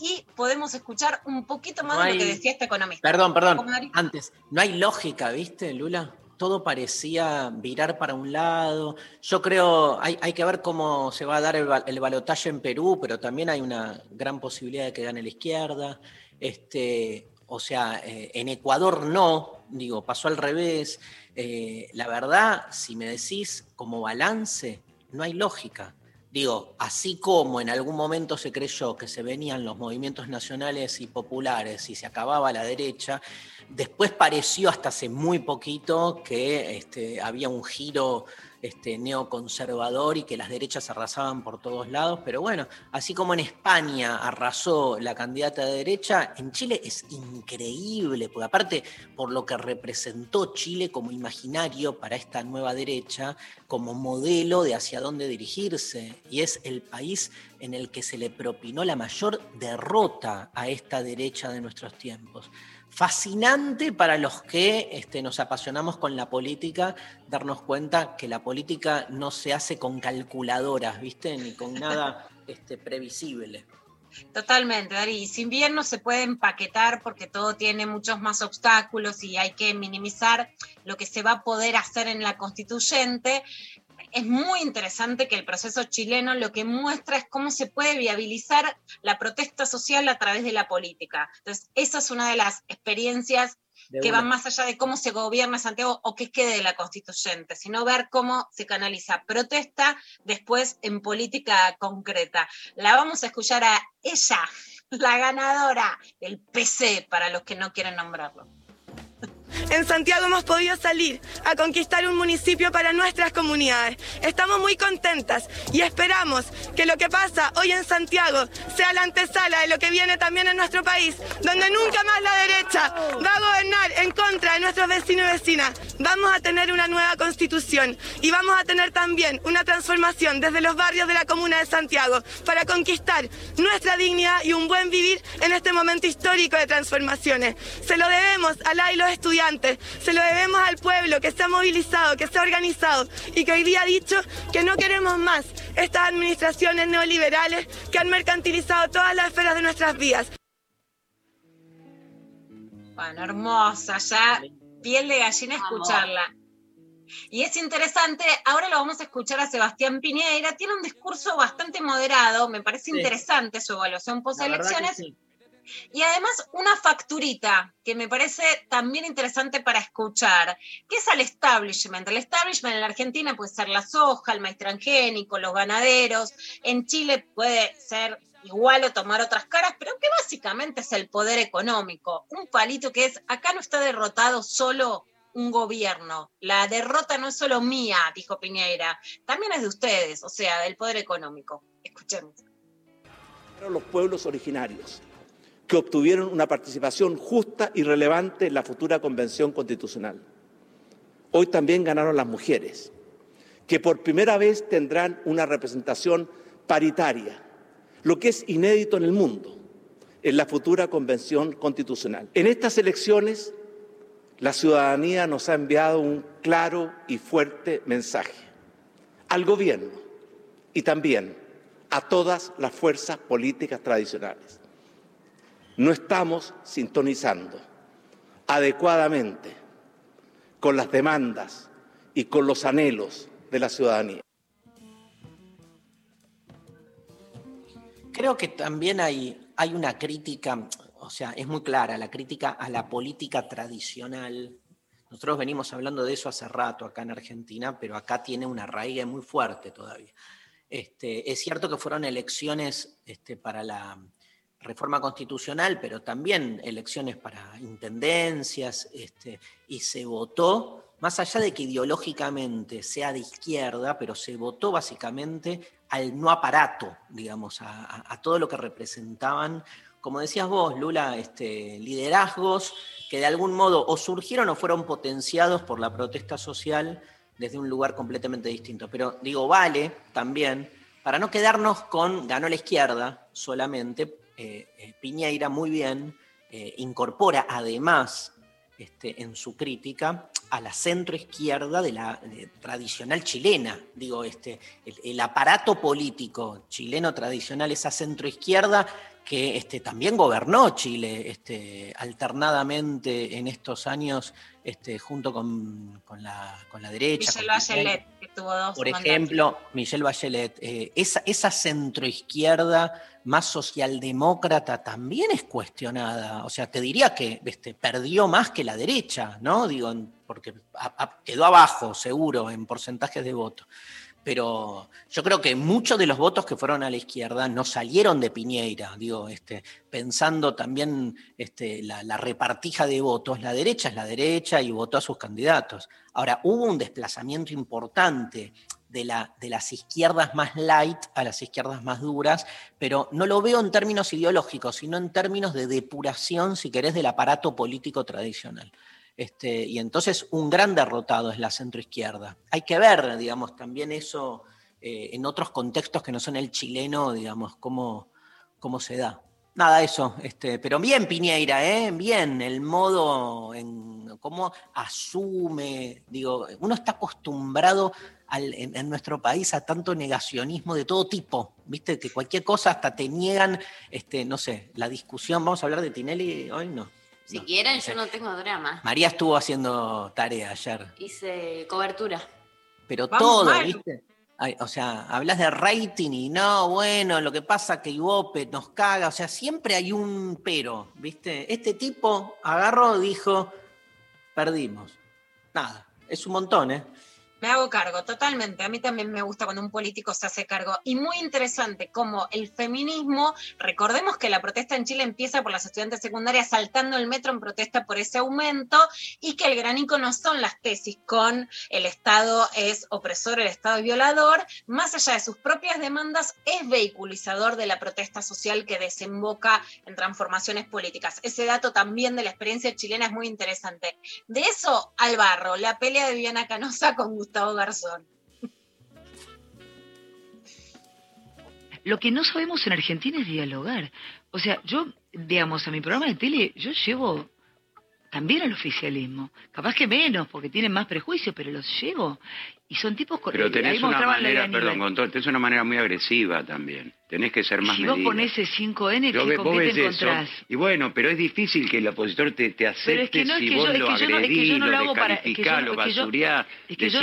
y podemos escuchar un poquito más no de lo que decía este economista. Perdón, perdón, antes, no hay lógica, ¿viste, Lula? Todo parecía virar para un lado. Yo creo, hay, hay que ver cómo se va a dar el, balotaje en Perú, pero también hay una gran posibilidad de que gane la izquierda. Este, o sea, eh, en Ecuador no, digo, pasó al revés. Eh, la verdad, si me decís como balance, no hay lógica. Digo, así como en algún momento se creyó que se venían los movimientos nacionales y populares y se acababa la derecha, después pareció hasta hace muy poquito que este, había un giro este, neoconservador y que las derechas arrasaban por todos lados, pero bueno, así como en España arrasó la candidata de derecha, en Chile es increíble, porque aparte por lo que representó Chile como imaginario para esta nueva derecha, como modelo de hacia dónde dirigirse, y es el país en el que se le propinó la mayor derrota a esta derecha de nuestros tiempos fascinante para los que este, nos apasionamos con la política, darnos cuenta que la política no se hace con calculadoras, ¿viste? Ni con nada este, previsible. Totalmente, Dari. Si bien no se puede empaquetar porque todo tiene muchos más obstáculos y hay que minimizar lo que se va a poder hacer en la constituyente, es muy interesante que el proceso chileno lo que muestra es cómo se puede viabilizar la protesta social a través de la política. Entonces, esa es una de las experiencias de que una. van más allá de cómo se gobierna Santiago o qué quede de la constituyente, sino ver cómo se canaliza protesta después en política concreta. La vamos a escuchar a ella, la ganadora, el PC, para los que no quieren nombrarlo. En Santiago hemos podido salir a conquistar un municipio para nuestras comunidades. Estamos muy contentas y esperamos que lo que pasa hoy en Santiago sea la antesala de lo que viene también en nuestro país, donde nunca más la derecha va a gobernar en contra de nuestros vecinos y vecinas. Vamos a tener una nueva constitución y vamos a tener también una transformación desde los barrios de la comuna de Santiago para conquistar nuestra dignidad y un buen vivir en este momento histórico de transformaciones. Se lo debemos a la y los estudiantes se lo debemos al pueblo que se ha movilizado, que se ha organizado y que hoy día ha dicho que no queremos más estas administraciones neoliberales que han mercantilizado todas las esferas de nuestras vidas. Bueno, hermosa, ya piel de gallina escucharla. Y es interesante, ahora lo vamos a escuchar a Sebastián Piñeira, tiene un discurso bastante moderado, me parece Sí. interesante su evaluación post La verdad que elecciones. sí. Y además una facturita que me parece también interesante para escuchar, que es al establishment. El establishment en Argentina puede ser la soja, el maíz transgénico, los ganaderos. En Chile puede ser igual o tomar otras caras, pero que básicamente es el poder económico. Un palito que es, acá no está derrotado solo un gobierno. La derrota no es solo mía, dijo Piñeira, también es de ustedes, o sea, del poder económico. Escuchemos. Los pueblos originarios que obtuvieron una participación justa y relevante en la futura convención constitucional. Hoy también ganaron las mujeres, que por primera vez tendrán una representación paritaria, lo que es inédito en el mundo, en la futura convención constitucional. En estas elecciones, la ciudadanía nos ha enviado un claro y fuerte mensaje al gobierno y también a todas las fuerzas políticas tradicionales. No estamos sintonizando adecuadamente con las demandas y con los anhelos de la ciudadanía. Creo que también hay, hay una crítica, o sea, es muy clara, la crítica a la política tradicional. Nosotros venimos hablando de eso hace rato acá en Argentina, pero acá tiene una raíz muy fuerte todavía. Este, es cierto que fueron elecciones este, para la reforma constitucional, pero también elecciones para intendencias, este, y se votó, más allá de que ideológicamente sea de izquierda, pero se votó básicamente al no aparato, digamos, a, todo lo que representaban, como decías vos, Lula, este, liderazgos que de algún modo o surgieron o fueron potenciados por la protesta social desde un lugar completamente distinto. Pero digo, vale también, para no quedarnos con ganó la izquierda solamente, Piñeira muy bien eh, incorpora además este, en su crítica a la centroizquierda de la eh, tradicional chilena. Digo, este, el, el aparato político chileno tradicional, esa centroizquierda que este, también gobernó Chile este, alternadamente en estos años este, junto con, con la, con la derecha. Michelle. Bachelet, que tuvo dos Por mandatos. ejemplo, Michelle Bachelet, eh, esa, esa centroizquierda más socialdemócrata también es cuestionada. O sea, te diría que este, perdió más que la derecha, ¿no? Digo, porque a- a- quedó abajo, seguro, en porcentajes de votos. Pero yo creo que muchos de los votos que fueron a la izquierda no salieron de Piñeira, digo, este, pensando también este, la, repartija de votos, la derecha es la derecha y votó a sus candidatos. Ahora, hubo un desplazamiento importante de, de las izquierdas más light a las izquierdas más duras, pero no lo veo en términos ideológicos, sino en términos de depuración, si querés, del aparato político tradicional. Este, y entonces un gran derrotado es la centroizquierda. Hay que ver, digamos, también eso eh, en otros contextos que no son el chileno, digamos, cómo, cómo se da. Nada, eso, este, pero bien Piñeira, ¿eh? bien el modo en cómo asume, digo, uno está acostumbrado al- en, en nuestro país a tanto negacionismo de todo tipo, viste, que cualquier cosa hasta te niegan, este, no sé, la discusión, vamos a hablar de Tinelli hoy, no. Si quieren, yo no tengo drama. María estuvo haciendo tarea ayer, Hice cobertura. pero Vamos todo, mal. ¿viste? Ay, o sea, hablas de rating y no, bueno, lo que pasa que Ibope nos caga, o sea, siempre hay un pero, ¿viste? Este tipo agarró, dijo, perdimos. Nada, es un montón, ¿eh? Me hago cargo, totalmente. A mí también me gusta cuando un político se hace cargo. Y muy interesante como el feminismo, recordemos que la protesta en Chile empieza por las estudiantes secundarias saltando el metro en protesta por ese aumento y que el gran icono son las tesis con el Estado es opresor, el Estado es violador, más allá de sus propias demandas, es vehiculizador de la protesta social que desemboca en transformaciones políticas. Ese dato también de la experiencia chilena es muy interesante. De eso al barro, la pelea de Viviana Canosa con Gustavo Garzón. Lo que no sabemos en Argentina es dialogar. O sea, yo, digamos, a mi programa de tele, yo llevo también al oficialismo. Capaz que menos, porque tienen más prejuicios, pero los llevo. Y son tipos... Pero ahí tenés una manera, perdón, con todo, tenés una manera muy agresiva también. Tenés que ser más Si vos ponés el 5N, Yo ¿qué, ve- ¿con vos qué ves te eso, encontrás? y bueno, pero es difícil que el opositor te, te acepte si vos lo no- es que agredís, yo no lo hago para- es que yo- no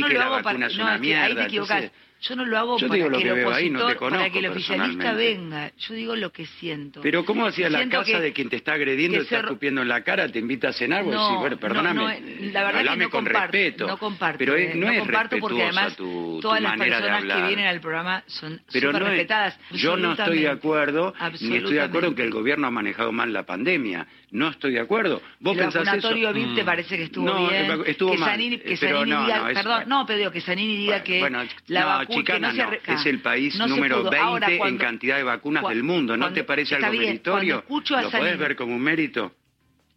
lo hago para... No, es que ahí te mierda, equivocás. entonces- Yo no lo hago Yo para que que el ahí, no para que el oficialista venga. Yo digo lo que siento. Pero ¿cómo hacías la casa que- de quien te está agrediendo, que te está escupiendo en la cara, te invita a cenar? Vos No, decís, bueno, no, perdóname, no, eh, la verdad que hablame no con comparto, respeto. no comparto, Pero es- eh, no, es comparto porque además tu, tu todas las personas que vienen al programa son Pero súper respetadas. yo no estoy de acuerdo, ni estoy de acuerdo en que el gobierno ha manejado mal la pandemia. No estoy de acuerdo. ¿Vos el pensás vacunatorio VIP te Mm. parece que estuvo No, bien. estuvo que mal, Zanini, eh, que Zanini no, diga, no, es- perdón, no, pero digo que Zanini diga que Bueno, la vacuna que chicana no se no, re- es el país se número pudo. 20 Ahora, en cuando- cantidad de vacunas cua- del mundo. ¿No cuando- te parece algo bien, meritorio? cuando escucho a ¿Lo podés ver como un mérito?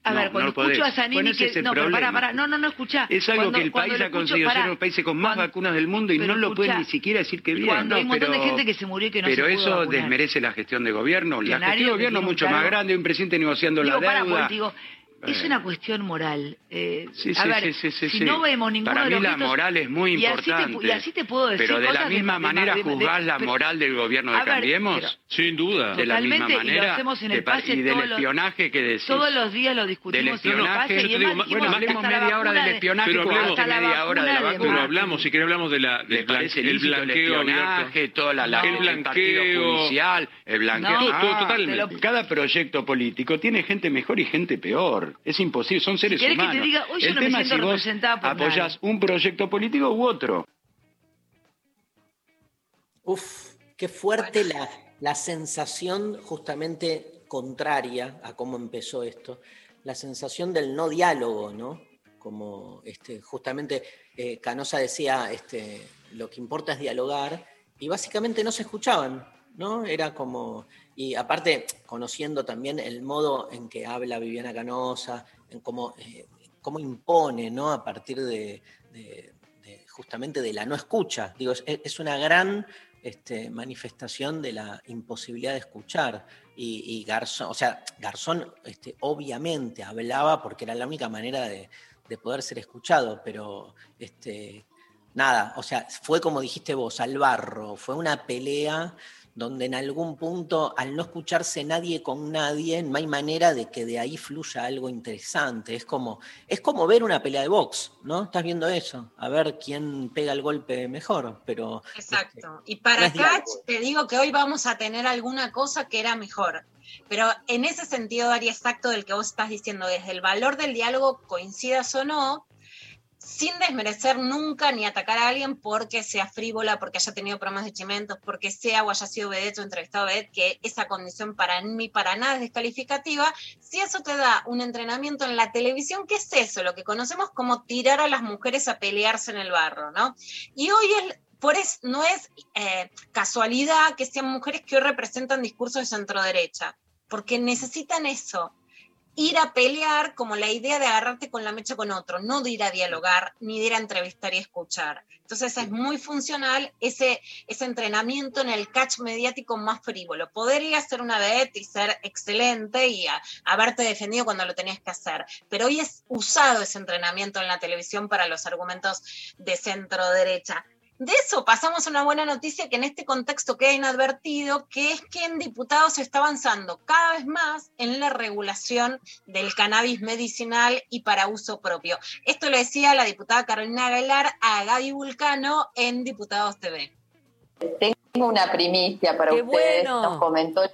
A No, ver, cuando escucho a Zanini Bueno, que es no, pero para, para, no, no, no escuchá. Es algo Cuando- que el país ha conseguido ser pará. los países con más Cuando- vacunas del mundo y no lo pueden ni siquiera decir que bien. Cuando no, hay un montón de gente que se murió y que no pero se pudo eso vacunar. desmerece la gestión de gobierno. La gestión de gobierno es mucho más grande, un presidente negociando Digo, la deuda. digo, es Eh. una cuestión moral. Eh, Sí, a sí, ver, sí, sí, sí, si sí. no vemos ninguno Para de mí los la gestos- moral es muy y así te importante. y así te puedo decir Pero de la misma de- manera de- de- juzgás la pero- moral del gobierno de ver, Cambiemos. pero- Sin duda. de la misma Totalmente, y lo manera. hacemos en el pa- pase y del todos los- espionaje que decís. Todos los días lo del discutimos en el espionaje. pase digo, bueno, hablemos la media hora del de- espionaje, Pero hablemos- la media hora de la vacuna Pero hablamos, si querés hablamos de la, ¿Le del el lícito el blanqueo espionaje, toda la, la El blanqueo. judicial, el blanqueo? Totalmente. Cada proyecto político tiene gente mejor y gente peor. Es imposible, son seres querés que te humanos. diga, hoy yo el no me tema es siento si vos representada por apoyás nadie. un proyecto político u otro. Uf, qué fuerte la, la sensación justamente contraria a cómo empezó esto, la sensación del no diálogo, ¿no? Como este, justamente eh, Canosa decía, este, lo que importa es dialogar, y básicamente no se escuchaban, ¿no? Era como, y aparte, conociendo también el modo en que habla Viviana Canosa, en cómo, eh, cómo impone, ¿no? A partir de, justamente de la no escucha. Digo, es, una gran este, manifestación de la imposibilidad de escuchar. Y, y Garzón, o sea, Garzón este, obviamente hablaba porque era la única manera de, de poder ser escuchado, pero este, nada, o sea, fue como dijiste vos, al barro, fue una pelea donde en algún punto, al no escucharse nadie con nadie, no hay manera de que de ahí fluya algo interesante. Es como, es como ver una pelea de box, ¿no? Estás viendo eso, a ver quién pega el golpe mejor, pero Exacto. Y no para es Catch, te digo que hoy vamos a tener alguna cosa que era mejor. Pero en ese sentido, Daría, exacto del que vos estás diciendo, desde el valor del diálogo, coincidas o no, sin desmerecer nunca ni atacar a alguien porque sea frívola, porque haya tenido problemas de chimentos, porque sea o haya sido vedette o entrevistado vedette, que esa condición para mí para nada es descalificativa, si eso te da un entrenamiento en la televisión, ¿qué es eso? Lo que conocemos como tirar a las mujeres a pelearse en el barro, ¿no? Y hoy es, no es eh, casualidad que sean mujeres que hoy representan discursos de centro derecha, porque necesitan eso, ir a pelear como la idea de agarrarte con la mecha con otro, no de ir a dialogar, ni de ir a entrevistar y escuchar. Entonces es muy funcional ese, ese entrenamiento en el catch mediático más frívolo. Poder ir a hacer una vedette y ser excelente y a- haberte defendido cuando lo tenías que hacer. Pero hoy es usado ese entrenamiento en la televisión para los argumentos de centro derecha. De eso pasamos a una buena noticia que en este contexto queda inadvertido, que es que en diputados se está avanzando cada vez más en la regulación del cannabis medicinal y para uso propio. Esto lo decía la diputada Carolina Aguilar a Gaby Vulcano en Diputados TV. Tengo una primicia para ¡Qué ustedes. bueno! Nos comentó el,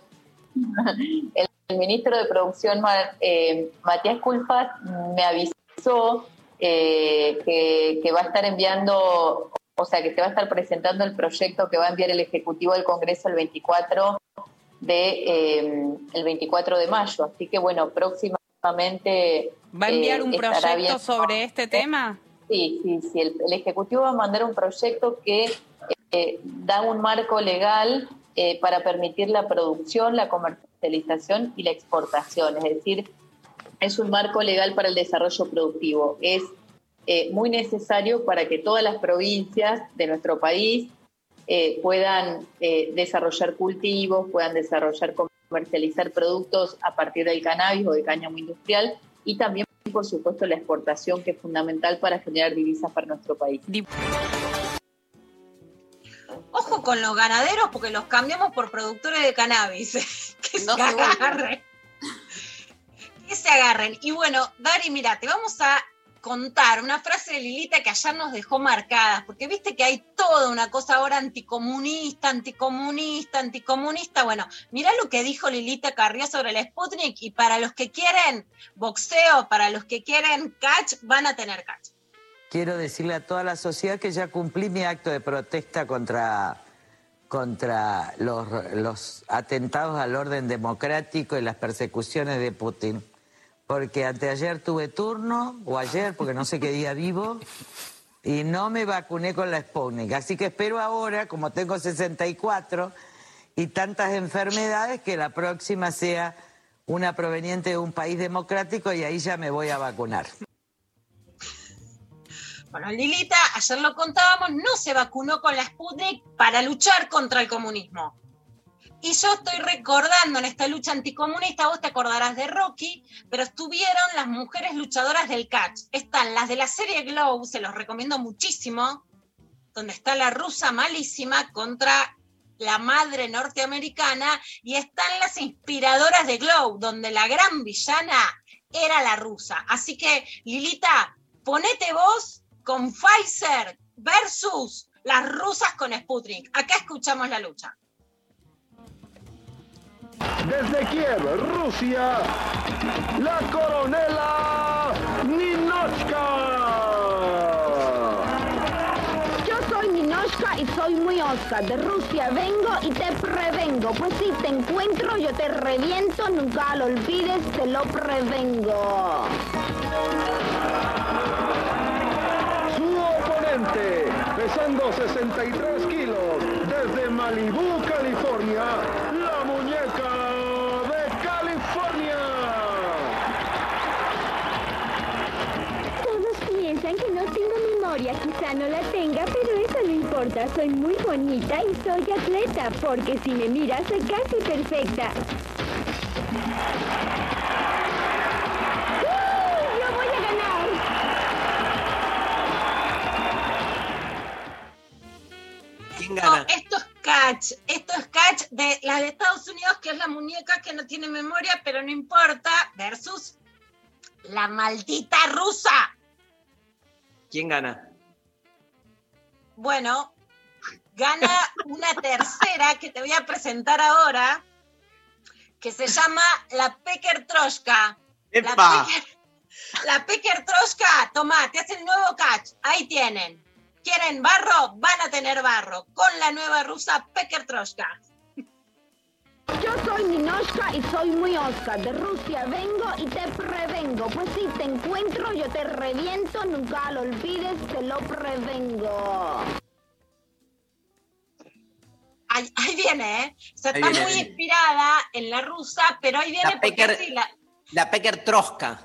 el ministro de Producción, eh, Matías Culfas, me avisó eh, que, que va a estar enviando o sea que se va a estar presentando el proyecto que va a enviar el Ejecutivo al Congreso el 24 de, eh, el 24 de mayo. Así que bueno, próximamente... ¿Va a enviar eh, un proyecto bien- sobre este tema? Sí, sí, sí. El, el Ejecutivo va a mandar un proyecto que eh, da un marco legal para permitir la producción, la comercialización y la exportación. Es decir, es un marco legal para el desarrollo productivo. Es eh, muy necesario para que todas las provincias de nuestro país eh, puedan eh, desarrollar cultivos, puedan desarrollar, comercializar productos a partir del cannabis o de cáñamo industrial y también, por supuesto, la exportación, que es fundamental para generar divisas para nuestro país. Ojo con los ganaderos porque los cambiamos por productores de cannabis. que se No se agarren. que se agarren. Y bueno, Dari, mira, te vamos a contar una frase de Lilita que ayer nos dejó marcadas, porque viste que hay toda una cosa ahora anticomunista, anticomunista, anticomunista. Bueno, mirá lo que dijo Lilita Carrió sobre el Sputnik y para los que quieren boxeo, para los que quieren catch, van a tener catch. Quiero decirle a toda la sociedad que ya cumplí mi acto de protesta contra, contra los, los atentados al orden democrático y las persecuciones de Putin. Porque anteayer tuve turno, o ayer, porque no sé qué día vivo, y no me vacuné con la Sputnik. Así que espero ahora, como tengo 64 y tantas enfermedades, que la próxima sea una proveniente de un país democrático y ahí ya me voy a vacunar. Bueno, Lilita, ayer lo contábamos, no se vacunó con la Sputnik para luchar contra el comunismo. Y yo estoy recordando en esta lucha anticomunista, vos te acordarás de Rocky, pero estuvieron las mujeres luchadoras del catch. Están las de la serie Glow, se los recomiendo muchísimo, donde está la rusa malísima contra la madre norteamericana, y están las inspiradoras de Glow, donde la gran villana era la rusa. Así que, Lilita, ponete vos con Pfizer versus las rusas con Sputnik. Acá escuchamos la lucha. Desde Kiev, Rusia, la coronela Ninochka. Yo soy Ninochka y soy muy osca. De Rusia vengo y te prevengo. Pues si te encuentro, yo te reviento. Nunca lo olvides, te lo prevengo. Su oponente, pesando 63 kilos, desde Malibú, California, quizá no la tenga, pero eso no importa. Soy muy bonita y soy atleta, porque si me miras soy casi perfecta. ¡Uh! ¡Yo voy a ganar! ¿Quién No, gana? esto es catch. Esto es catch de la de Estados Unidos, que es la muñeca que no tiene memoria, pero no importa, versus la maldita rusa. ¿Quién gana? Bueno, gana una tercera que te voy a presentar ahora, que se llama la Pecker Troshka. La ¡Epa! Pecker, la Pecker Troshka, tomá, te hace el nuevo catch. Ahí tienen. ¿Quieren barro? Van a tener barro. Con la nueva rusa Pecker Troshka. Yo soy Ninochka y soy muy osca. De Rusia vengo y te prevengo. Pues si te encuentro, yo te reviento. Nunca lo olvides, te lo prevengo. Ahí, ahí viene, ¿eh? O sea, Ahí está viene, muy inspirada en la rusa, pero ahí viene La porque Pecker- sí, la, La Pecker Troska.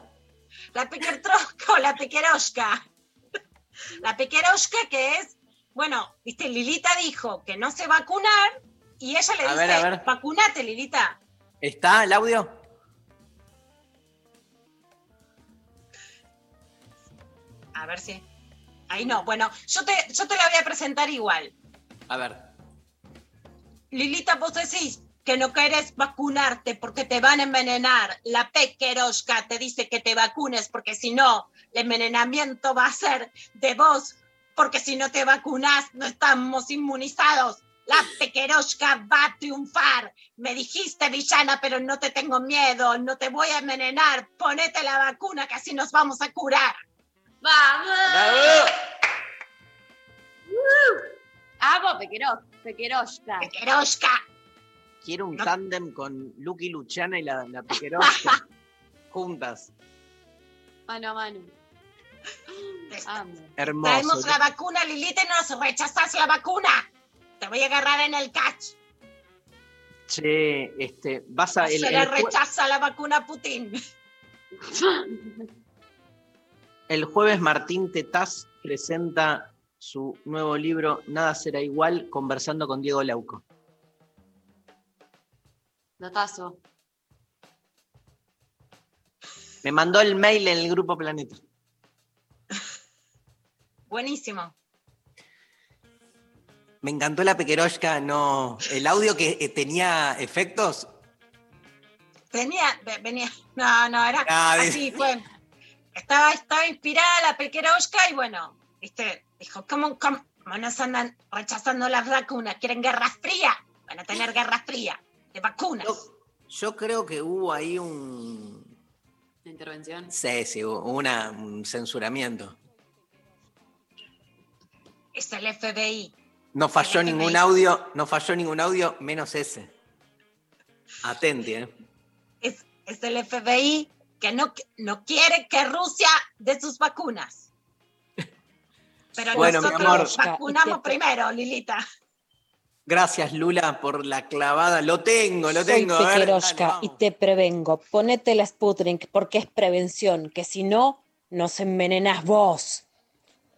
la Pecker Troshka o la Pequeroshka. La Pequeroshka que es, bueno, viste, Lilita dijo que no se vacunar y ella le A dice, ver, a ver. vacunate, Lilita. ¿Está el audio? A ver si. Ahí no. Bueno, yo te, yo te la voy a presentar igual. A ver. Lilita, vos decís que no querés vacunarte porque te van a envenenar. La Pequeroshka te dice que te vacunes porque si no, el envenenamiento va a ser de vos. Porque si no te vacunas, no estamos inmunizados. La Pequeroshka va a triunfar. Me dijiste, villana, pero no te tengo miedo. No te voy a envenenar. Ponete la vacuna que así nos vamos a curar. ¡Vamos! Amo Pequeros, Pequeroshka. Pequeroshka. Quiero un tándem con Lucky Luciana y la, la juntas. Mano a mano. Hermoso. Traemos la vacuna, Lilita, y nos rechazas la vacuna. Te voy a agarrar en el catch. Che, este, vas a. Se le el rechaza la vacuna a Putin. El jueves Martín Tetaz presenta su nuevo libro Nada será igual, conversando con Diego Lauco. Datazo. Me mandó el mail en el grupo Planeta. Buenísimo. Me encantó la Pequeroshka, no. El audio que eh, tenía efectos. Tenía, ve- venía, no, no, era Ah, así, fue. Estaba, estaba inspirada la pequeroshka y bueno, viste, dijo, ¿cómo, cómo, cómo nos andan rechazando las vacunas? ¿Quieren guerra fría? Van a tener guerra fría de vacunas. Yo creo que hubo ahí un. La intervención. Sí, sí, hubo una, un censuramiento. Es el FBI. No falló ningún audio, no falló ningún audio, menos ese. Atenti, ¿eh? Es, es el FBI que no, no quiere que Rusia dé sus vacunas. Pero Bueno, mi nosotros amor. vacunamos primero, Lilita. Gracias, Lula, por la clavada. Lo tengo, lo Soy tengo. Pequeroshka y te prevengo. Ponete la Sputnik porque es prevención, que si no, nos envenenás vos.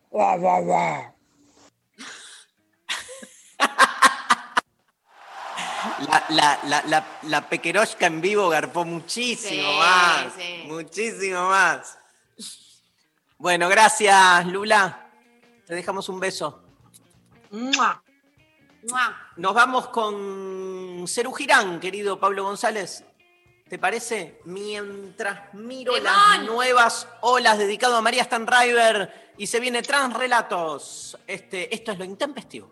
Guau, guau, guau. La, la, la, la, la Pequeroshka en vivo garpó muchísimo Sí, más. sí. Muchísimo más. Bueno, gracias, Lula. Te dejamos un beso. ¡Mua! ¡Mua! Nos vamos con Cerú Girán, querido Pablo González. ¿Te parece? Mientras miro las nuevas olas dedicado a María Stanriver y se viene Transrelatos. Este, esto es lo intempestivo.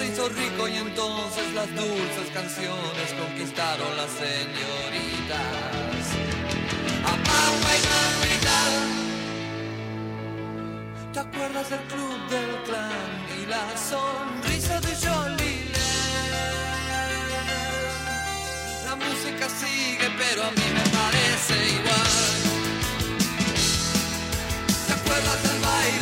se hizo rico y entonces las dulces canciones conquistaron las señoritas. Y. ¿Te acuerdas del club del clan y la sonrisa de Jolie? La música sigue, pero a mí me parece igual. ¿Te acuerdas del baile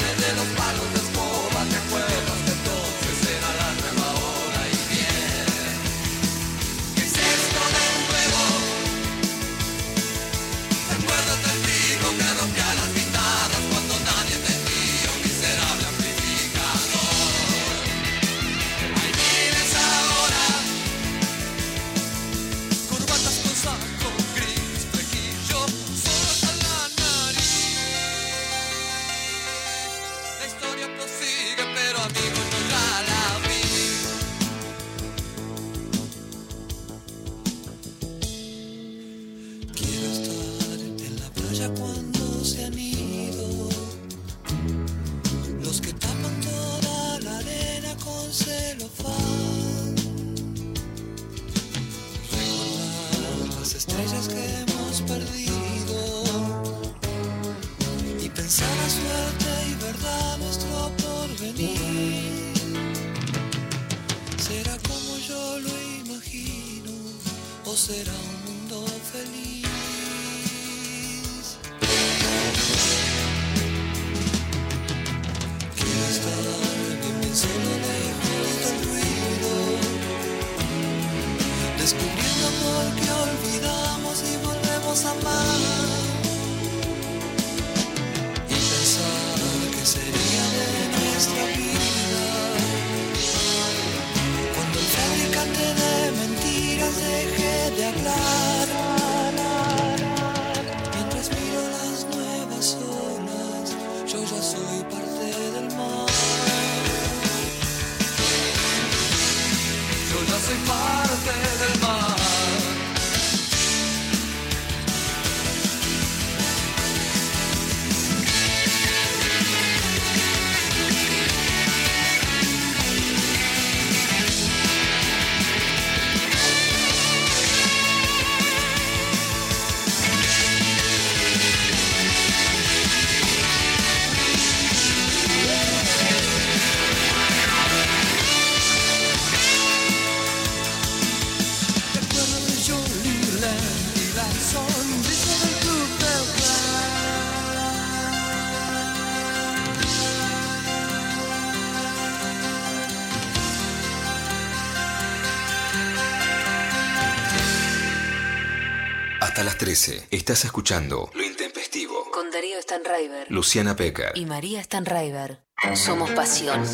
13. Estás escuchando Lo Intempestivo. Con Darío Stanraiver. Luciana Pecker. Y María Stanraiver. Somos pasión.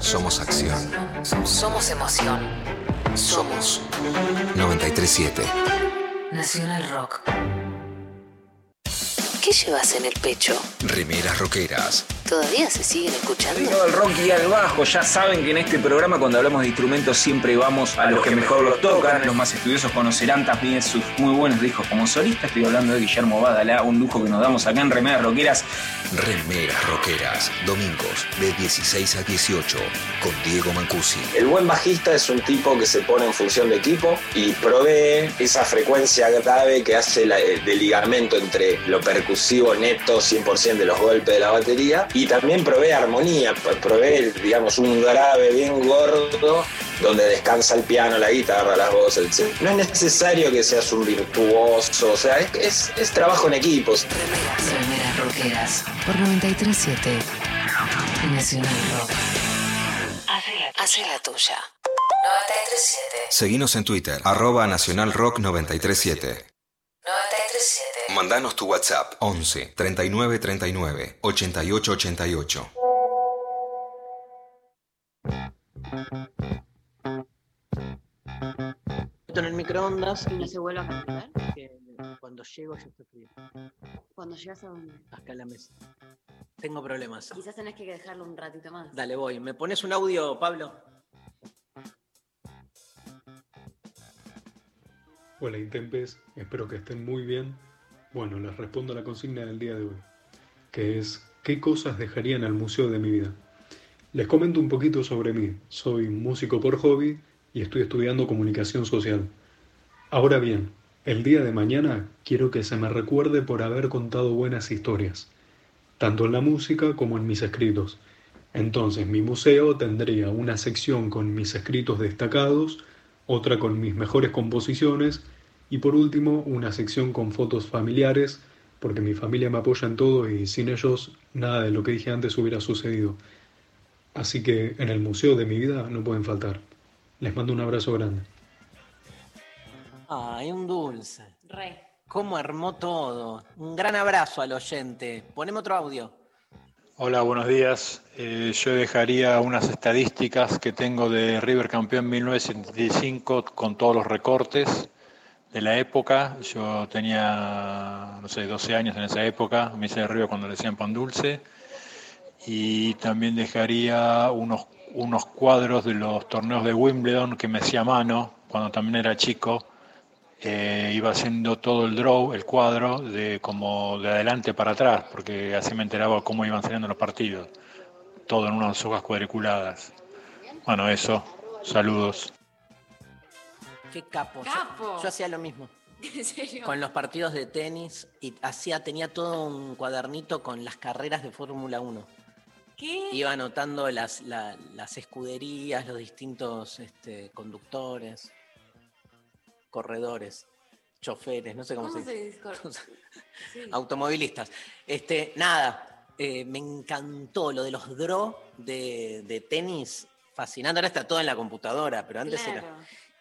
Somos acción. Somos emoción. Somos 937. Nacional Rock. ¿Qué llevas en el pecho? Remeras rockeras. ¿Todavía se siguen escuchando? Dedicado al rock y al bajo. Ya saben que en este programa cuando hablamos de instrumentos siempre vamos a los que mejor los tocan. Los más estudiosos conocerán también sus muy buenos discos como solista. Estoy hablando de Guillermo Badalá, un lujo que nos damos acá en Remeras Rockeras. Remeras rockeras. Domingos de 16 a 18 con Diego Mancusi. El buen bajista es un tipo que se pone en función de equipo y provee esa frecuencia grave que hace la- el de ligamento entre lo percusivo neto 100% de los golpes de la batería y también provee armonía, p- provee digamos un grave bien gordo donde descansa el piano, la guitarra, las voces, etc. No es necesario que seas un virtuoso, o sea, es, es- es trabajo en equipos. Remeras Rockeras. Por 937. Nacional Rock. Hace la tuya. 937. Seguinos en Twitter, arroba Nacional Rock 937. 937. Mandanos tu WhatsApp 11 39 39 88 88. Esto en el microondas. ¿Y no se vuelve a calentar? que Cuando llego ya está frío. Cuando llegas a donde. Acá en la mesa. Tengo problemas. Quizás tenés que dejarlo un ratito más. Dale, voy. ¿Me pones un audio, Pablo? Hola Intempes, espero que estén muy bien. Bueno, les respondo a la consigna del día de hoy, que es ¿qué cosas dejaría en el museo de mi vida? Les comento un poquito sobre mí. Soy músico por hobby y estoy estudiando comunicación social. Ahora bien, el día de mañana quiero que se me recuerde por haber contado buenas historias, tanto en la música como en mis escritos. Entonces mi museo tendría una sección con mis escritos destacados, otra con mis mejores composiciones y por último una sección con fotos familiares, porque mi familia me apoya en todo y sin ellos nada de lo que dije antes hubiera sucedido. Así que en el museo de mi vida no pueden faltar. Les mando un abrazo grande. Ay, un dulce. Re. ¿Cómo armó todo? Un gran abrazo al oyente. Poneme otro audio. Hola, buenos días. Eh, yo dejaría unas estadísticas que tengo de River campeón 1975 con todos los recortes de la época. Yo tenía, no sé, 12 años en esa época, me hice de River cuando le decían pan dulce. Y también dejaría unos, unos cuadros de los torneos de Wimbledon que me hacía a mano cuando también era chico. Eh, iba haciendo todo el draw, el cuadro, de como de adelante para atrás, porque así me enteraba cómo iban saliendo los partidos. Todo en unas hojas cuadriculadas. Bueno, eso. Saludos. Qué capo. Yo- Capo. Yo, hacía lo mismo. ¿En serio? Con los partidos de tenis y hacía, tenía todo un cuadernito con las carreras de Fórmula 1. ¿Qué? Iba anotando las, la- las escuderías, los distintos este, conductores, corredores, choferes, no sé cómo, ¿Cómo se dice. Sí. automovilistas. Este, nada, eh, me encantó lo de los draw de, de tenis, fascinante. Ahora está todo en la computadora, pero antes era.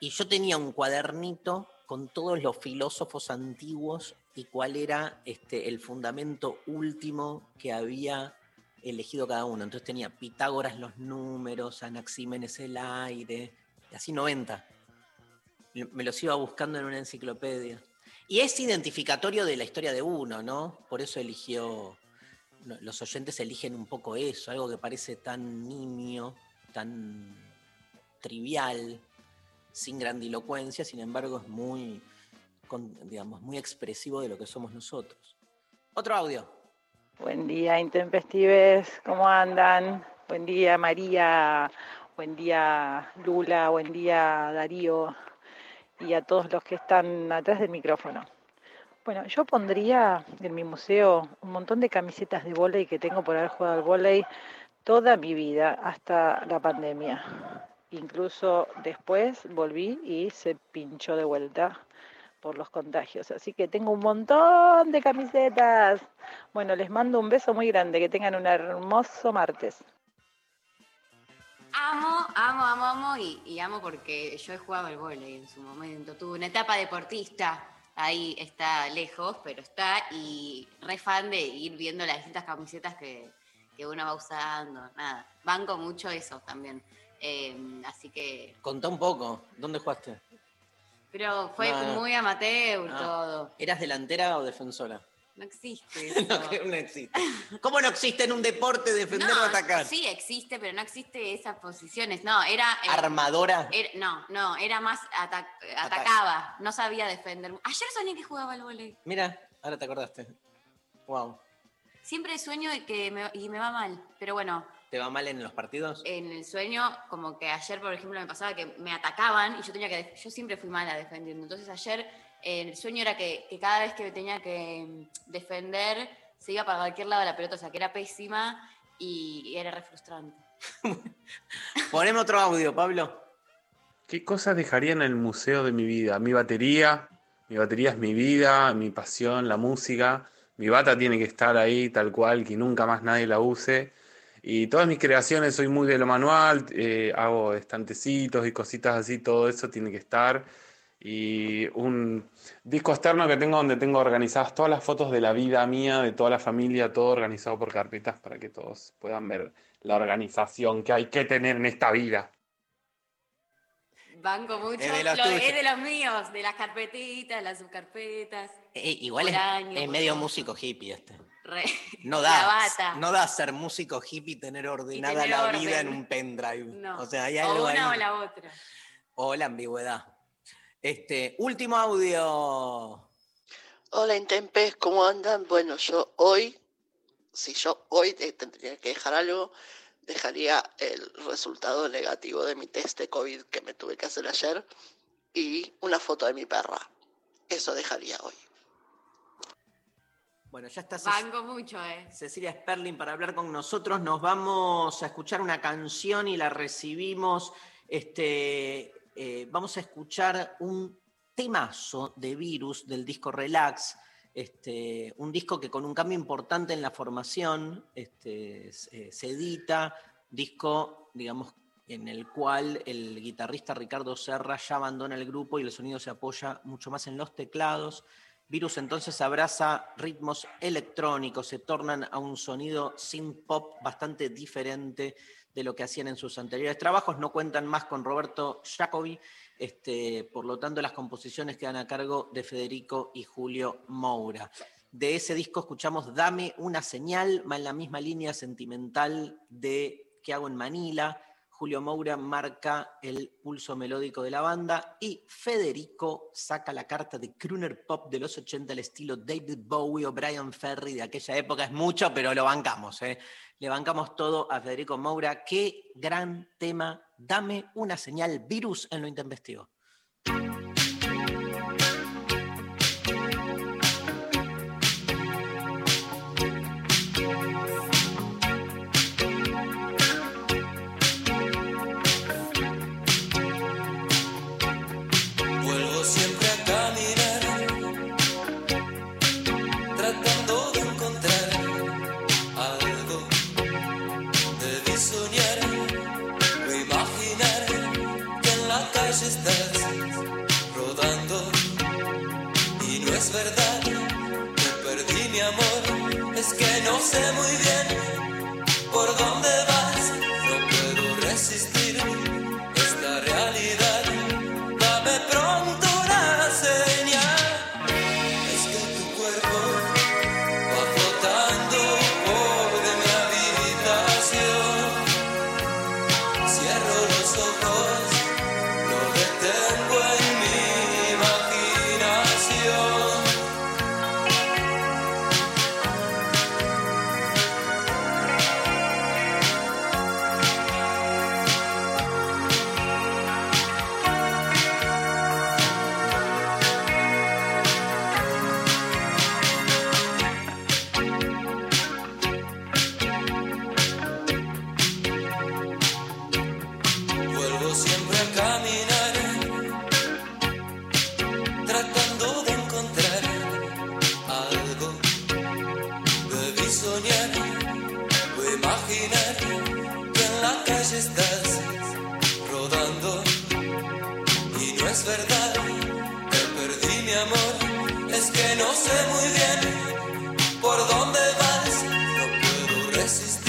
Y yo tenía un cuadernito con todos los filósofos antiguos y cuál era este, el fundamento último que había elegido cada uno. Entonces tenía Pitágoras los números, Anaxímenes el aire, y así 90. Me los iba buscando en una enciclopedia. Y es identificatorio de la historia de uno, ¿no? Por eso eligió, los oyentes eligen un poco eso, algo que parece tan nimio, tan trivial, sin grandilocuencia, sin embargo es muy, con- digamos, muy expresivo de lo que somos nosotros. Otro audio. Buen día, intempestives, ¿cómo andan? Buen día, María, buen día, Lula, buen día, Darío, y a todos los que están atrás del micrófono. Bueno, yo pondría en mi museo un montón de camisetas de vóley que tengo por haber jugado al vóley toda mi vida, hasta la pandemia. Incluso después volví y se pinchó de vuelta por los contagios. Así que tengo un montón de camisetas. Bueno, les mando un beso muy grande. Que tengan un hermoso martes. Amo, amo, amo, amo y, amo porque yo he jugado al vóley en su momento. Tuve una etapa deportista, ahí está lejos, pero está y re fan de ir viendo las distintas camisetas que, que uno va usando. Nada, banco mucho eso también. Eh, así que, Contá un poco, ¿dónde jugaste? pero fue No, no. muy amateur Ah. todo. ¿Eras delantera o defensora? No existe eso. no, no existe. ¿Cómo no existe en un deporte defender o atacar? Sí existe, pero no existe esas posiciones. No, era. eh, ¿Armadora? era- no, no, era más ata- atacaba, no sabía defender. Ayer soñé que jugaba al vóley. Mira, ahora te acordaste. Wow. Siempre sueño de que me, y me va mal, pero bueno, ¿Te va mal en los partidos? en el sueño, como que ayer, por ejemplo, me pasaba que me atacaban y yo tenía que, yo siempre fui mala defendiendo. Entonces ayer eh, el sueño era que, que cada vez que tenía que mm, defender se iba para cualquier lado de la pelota, o sea que era pésima y, y era re frustrante. Poneme otro audio, Pablo. ¿Qué cosas dejaría en el museo de mi vida? Mi batería, mi batería es mi vida, mi pasión, la música. Mi bata tiene que estar ahí tal cual, que nunca más nadie la use. Y todas mis creaciones, soy muy de lo manual, eh, hago estantecitos y cositas así, todo eso tiene que estar. Y un disco externo que tengo donde tengo organizadas todas las fotos de la vida mía, de toda la familia, todo organizado por carpetas para que todos puedan ver la organización que hay que tener en esta vida. Banco mucho, Es de los lo- es de los míos, de las carpetitas, las subcarpetas. Eh, igual es, año, es medio músico hippie este. Re- No La da, bata. no da ser músico hippie y tener ordenada tener la orden. vida en un pendrive. No. O sea, hay o algo una ahí. o la otra. O la ambigüedad. Este, último audio. Hola Intempes, ¿cómo andan? Bueno, yo hoy, si yo hoy te- tendría que dejar algo, dejaría el resultado negativo de mi test de COVID que me tuve que hacer ayer y una foto de mi perra. Eso dejaría hoy. Bueno, ya está Banco mucho, ¿eh? Cecilia Sperling para hablar con nosotros. Nos vamos a escuchar una canción y la recibimos. Este, eh, vamos a escuchar un temazo de Virus del disco Relax. Este, un disco que con un cambio importante en la formación este, se, se edita. Disco, digamos, en el cual el guitarrista Ricardo Serra ya abandona el grupo y el sonido se apoya mucho más en los teclados. Virus entonces abraza ritmos electrónicos, se tornan a un sonido synth pop bastante diferente de lo que hacían en sus anteriores trabajos. No cuentan más con Roberto Jacobi, este, por lo tanto las composiciones quedan a cargo de Federico y Julio Moura. De ese disco escuchamos Dame una señal, va en la misma línea sentimental de ¿Qué hago en Manila? Julio Moura marca el pulso melódico de la banda y Federico saca la carta de crooner pop de los 80 al estilo David Bowie o Brian Ferry de aquella época. Es mucho, pero lo bancamos. ¿eh? Le bancamos todo a Federico Moura. Qué gran tema. Dame una señal virus en lo intempestivo. Sé muy bien es que no sé muy bien por dónde vas, no puedo resistir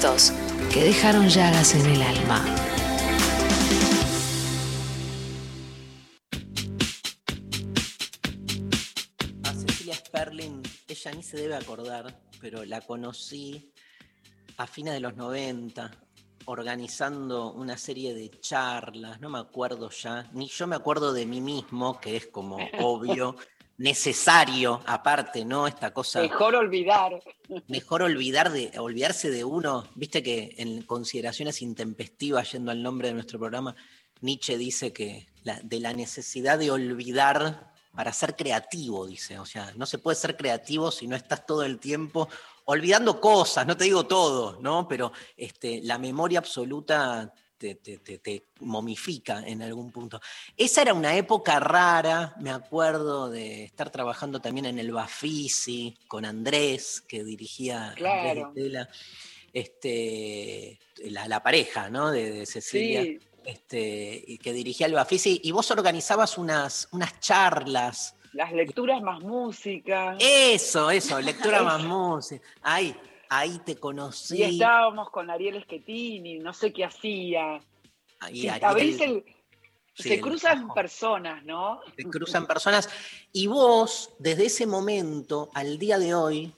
Que dejaron llagas en el alma. A Cecilia Sperling, ella ni se debe acordar, pero la conocí a fines de los 90, organizando una serie de charlas, no me acuerdo ya, ni yo me acuerdo de mí mismo, que es como obvio, necesario, aparte, ¿no? Esta cosa. Mejor olvidar. Mejor olvidar de, olvidarse de uno. Viste que en consideraciones intempestivas, yendo al nombre de nuestro programa, Nietzsche dice que la- de la necesidad de olvidar para ser creativo, dice. O sea, no se puede ser creativo si no estás todo el tiempo olvidando cosas, no te digo todo, ¿no? Pero este, la memoria absoluta te, te- te- te momifica en algún punto. Esa era una época rara, me acuerdo de estar trabajando también en el Bafisi con Andrés, que dirigía Andrés Claro. este, la, la pareja ¿no? de, de Cecilia. Sí. Este, que dirigía el Bafisi, y vos organizabas unas, unas charlas. Las lecturas más música. Eso, eso, lectura más música. Ahí, ahí te conocí. Y estábamos con Ariel Schettini, no sé qué hacía. Ahí Sí, Ariel- a veces el- sí, se el- cruzan personas, ¿no? se cruzan personas. Y vos, desde ese momento al día de hoy,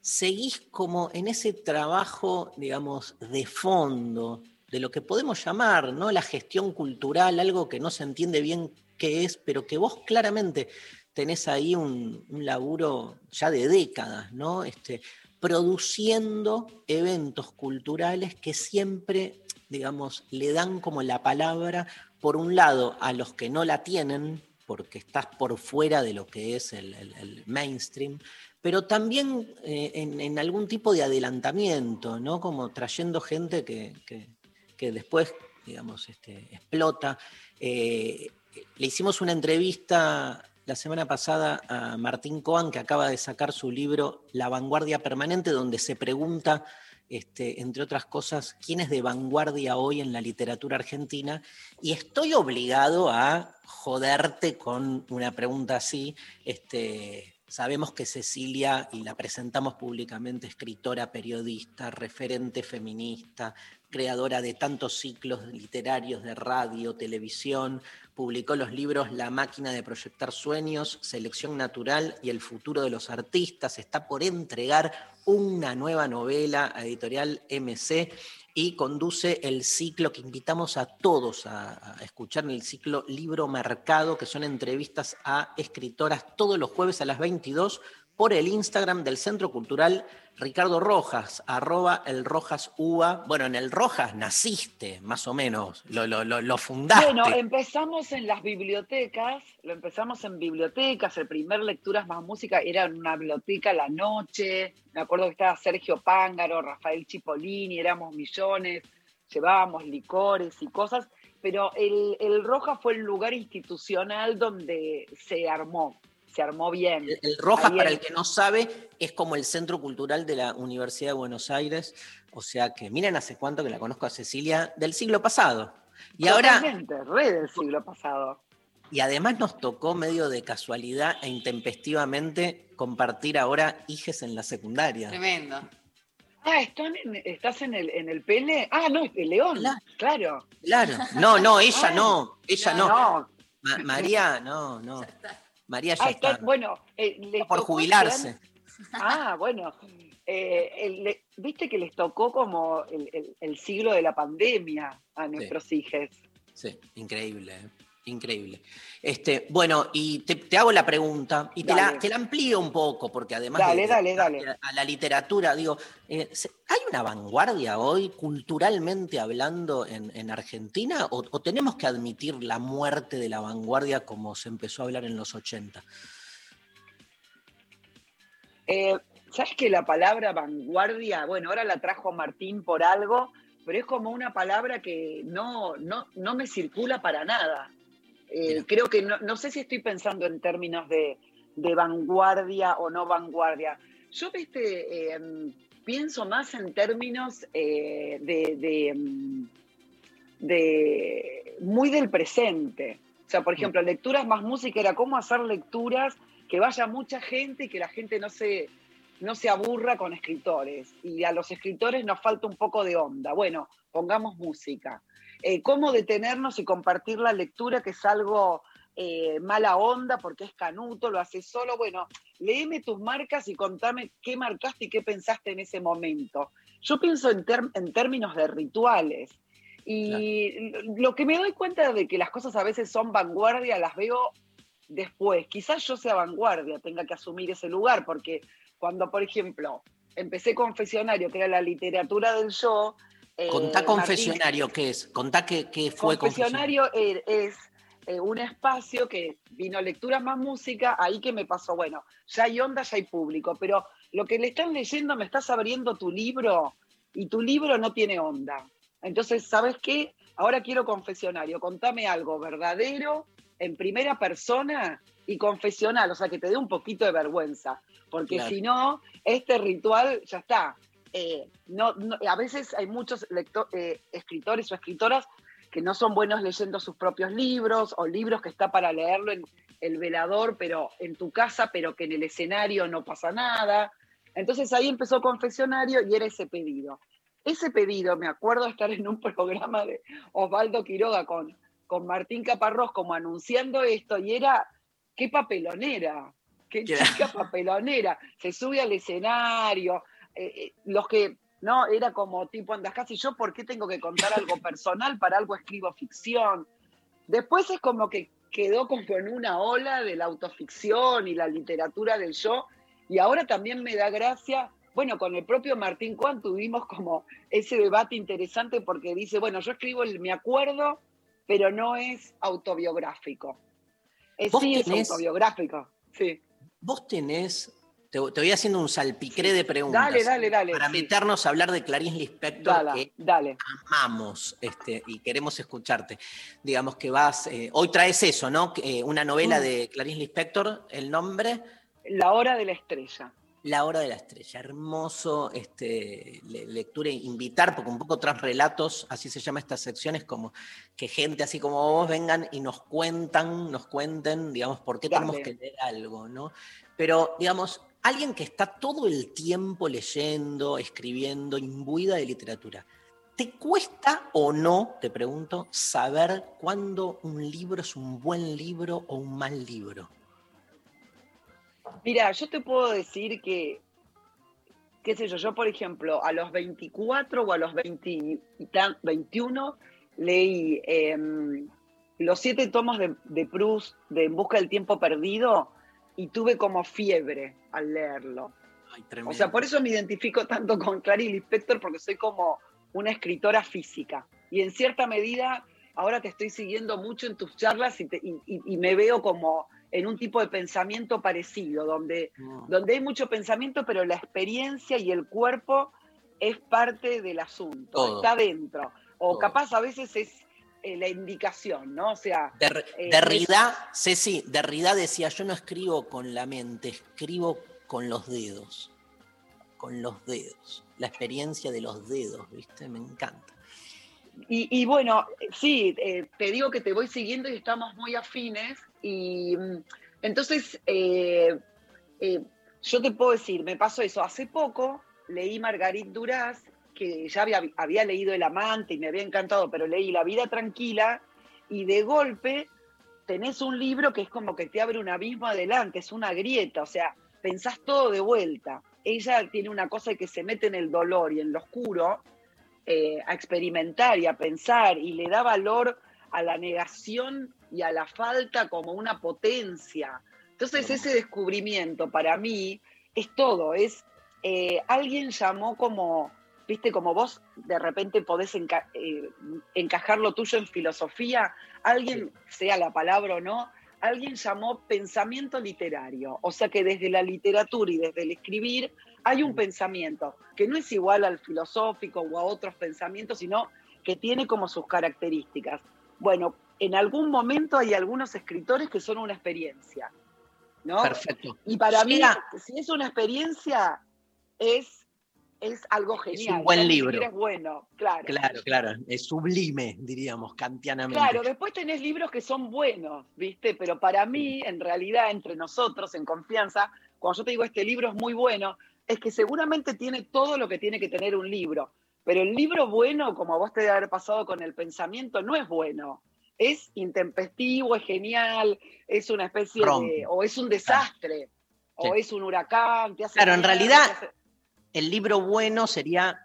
seguís como en ese trabajo, digamos, de fondo, de lo que podemos llamar, ¿no? La gestión cultural, algo que no se entiende bien qué es, pero que vos claramente tenés ahí un, un laburo ya de décadas, ¿no? Este, produciendo eventos culturales que siempre, digamos, le dan como la palabra, por un lado, a los que no la tienen, porque estás por fuera de lo que es el, mainstream, pero también eh, en, algún tipo de adelantamiento, ¿no? Como trayendo gente que, que- que después, digamos, este, explota. Eh, le hicimos una entrevista la semana pasada a Martín Coan, que acaba de sacar su libro La vanguardia permanente, donde se pregunta, este, entre otras cosas, quién es de vanguardia hoy en la literatura argentina. Y estoy obligado a joderte con una pregunta así. Este, sabemos que Cecilia, y la presentamos públicamente, escritora, periodista, referente feminista, creadora de tantos ciclos literarios de radio, televisión, publicó los libros La máquina de proyectar sueños, Selección Natural y El futuro de los artistas. Está por entregar una nueva novela a editorial MC y conduce el ciclo que invitamos a todos a, escuchar el ciclo Libro Mercado, que son entrevistas a escritoras todos los jueves a las 22 por el Instagram del Centro Cultural Ricardo Rojas, arroba el Rojas Uva. Bueno, en el Rojas naciste, más o menos, lo, lo, fundaste. Bueno, empezamos en las bibliotecas, lo empezamos en bibliotecas, el primer Lecturas más Música era en una biblioteca la noche, me acuerdo que estaba Sergio Pángaro, Rafael Cipollini, éramos millones, llevábamos licores y cosas, pero el Rojas fue el lugar institucional donde se armó, se armó bien. El, el Rojas, Ahí para el que no sabe, es como el Centro Cultural de la Universidad de Buenos Aires. O sea que miren hace cuánto que la conozco a Cecilia, del siglo pasado. Y ahora, re del siglo pasado. y además nos tocó medio de casualidad e intempestivamente compartir ahora hijes en la secundaria. Tremendo. Ah, ¿están en- ¿estás en el, en el Pele? Ah, no, el León, claro. Claro. No, no, ella Ah, no, ella no. no. Ma- María, no, no. María ya Ah, está. está- bueno, eh, les por jubilarse. Ah, bueno. Eh, el- le- Viste que les tocó como el, el- el siglo de la pandemia a nuestros hijos. Sí, increíble, ¿eh? Increíble. Este, bueno, y te, te hago la pregunta y te la, te la amplío un poco, porque además Dale, de, dale, de- dale. a la literatura, digo, eh, ¿hay una vanguardia hoy, culturalmente hablando, en, en Argentina? O, o tenemos que admitir la muerte de la vanguardia como se empezó a hablar en los 80? Eh, ¿Sabes que la palabra vanguardia, bueno, ahora la trajo Martín por algo, pero es como una palabra que no, no, no me circula para nada. Eh, creo que no, no sé si estoy pensando en términos de, de vanguardia o no vanguardia. Yo, viste, eh, pienso más en términos eh, de, de, mm, de- muy del presente. O sea, por ejemplo, lecturas más música era cómo hacer lecturas que vaya mucha gente y que la gente no se, no se aburra con escritores. Y a los escritores nos falta un poco de onda. Bueno, pongamos música. Eh, cómo detenernos y compartir la lectura, que es algo eh, mala onda porque es canuto, lo haces solo. Bueno, léeme tus marcas y contame qué marcaste y qué pensaste en ese momento. Yo pienso en, términos de rituales. Y lo que me doy cuenta de que las cosas a veces son vanguardia, las veo después. Quizás yo sea vanguardia, tenga que asumir ese lugar, porque cuando, por ejemplo, empecé confesionario, que era la literatura del yo. Eh, Contá Martín- confesionario, ¿qué es? Contá qué, qué fue confesionario. confesionario eh, es eh, un espacio que vino lecturas más música, ahí que me pasó, bueno, ya hay onda, ya hay público, pero lo que le están leyendo, me estás abriendo tu libro y tu libro no tiene onda. Entonces, ¿sabes qué? Ahora quiero confesionario, contame algo verdadero, en primera persona y confesional, o sea, que te dé un poquito de vergüenza, porque Claro. si no, este ritual ya está. Eh, no, no- a veces hay muchos eh, escritores o escritoras que no son buenos leyendo sus propios libros o libros que está para leerlo en el velador, pero en tu casa, pero que en el escenario no pasa nada. Entonces ahí empezó Confesionario y era ese pedido. Ese pedido, me acuerdo estar en un programa de Osvaldo Quiroga con, con Martín Caparrós como anunciando esto y era, qué papelonera, qué chica papelonera, se sube al escenario, eh, eh, los que, no, era como tipo andas casi yo, ¿por qué tengo que contar algo personal? Para algo escribo ficción. Después es como que quedó como en una ola de la autoficción y la literatura del yo, y ahora también me da gracia, bueno, con el propio Martín Juan tuvimos como ese debate interesante porque dice, bueno, yo escribo el me acuerdo, pero no es autobiográfico. ¿Vos sí, es autobiográfico, sí. Vos tenés, te, te voy haciendo un salpicré de preguntas. Dale, dale, dale, Para meternos a hablar de Clarice Lispector, Dale, que dale. amamos este, y queremos escucharte. Digamos que vas, eh, hoy traes eso, ¿no? Eh, una novela Mm. de Clarice Lispector, el nombre. La hora de la estrella. La hora de la estrella, hermoso este, le- lectura, invitar, porque un poco tras relatos, así se llama esta sección, es como que gente así como vos vengan y nos cuentan, nos cuenten, digamos, por qué tenemos que leer algo, ¿no? Pero, digamos, alguien que está todo el tiempo leyendo, escribiendo, imbuida de literatura, ¿Te cuesta o no, te pregunto, saber cuándo un libro es un buen libro o un mal libro? Mira, yo te puedo decir que, qué sé yo, yo por ejemplo, a los 24 o a los 20 y tan- 21 leí em, los siete tomos de, de Proust de En busca del tiempo perdido y tuve como fiebre al leerlo. Ay, O sea, por eso me identifico tanto con Clarice Lispector, porque soy como una escritora física. Y en cierta medida, ahora te estoy siguiendo mucho en tus charlas y, te- y- y- y me veo como en un tipo de pensamiento parecido, donde, donde hay mucho pensamiento, pero la experiencia y el cuerpo es parte del asunto, Todo. está dentro. O Todo. capaz a veces es eh, la indicación, ¿no? O sea, Der- eh, Derrida, Ceci, Derrida decía, yo no escribo con la mente, escribo con los dedos. Con los dedos. La experiencia de los dedos, ¿viste? Me encanta. Y, y bueno, sí, eh, te digo que te voy siguiendo y estamos muy afines. Y mm, entonces, yo te puedo decir, me pasó eso. Hace poco leí Margarit Duras, que ya había, había leído El Amante y me había encantado, pero leí La Vida Tranquila y de golpe tenés un libro que es como que te abre un abismo adelante, es una grieta, o sea, pensás todo de vuelta. Ella tiene una cosa de que se mete en el dolor y en lo oscuro eh, a experimentar y a pensar y le da valor a la negación y a la falta como una potencia. Entonces ese descubrimiento para mí es todo, es eh, alguien llamó como, viste, como vos de repente podés enca- eh, encajar lo tuyo en filosofía, alguien, sea la palabra o no, alguien llamó pensamiento literario, o sea que desde la literatura y desde el escribir hay un pensamiento que no es igual al filosófico o a otros pensamientos, sino que tiene como sus características. Bueno, en algún momento hay algunos escritores que son una experiencia, ¿no? Perfecto. Y para mí, si es una experiencia, es, es algo un genial. buen ya ni libro. Es bueno, claro. Claro, claro. Es sublime, diríamos, kantianamente. Claro, después tenés libros que son buenos, ¿viste? Pero para mí, en realidad, entre nosotros, en confianza, cuando yo te digo este libro es muy bueno, es que seguramente tiene todo lo que tiene que tener un libro. Pero el libro bueno, como a vos te debe haber pasado con el pensamiento, no es bueno. Es intempestivo, es genial, es una especie de. O es un desastre, o Sí. es un huracán, te hace Claro, en mierda, realidad, te hace- el libro bueno sería,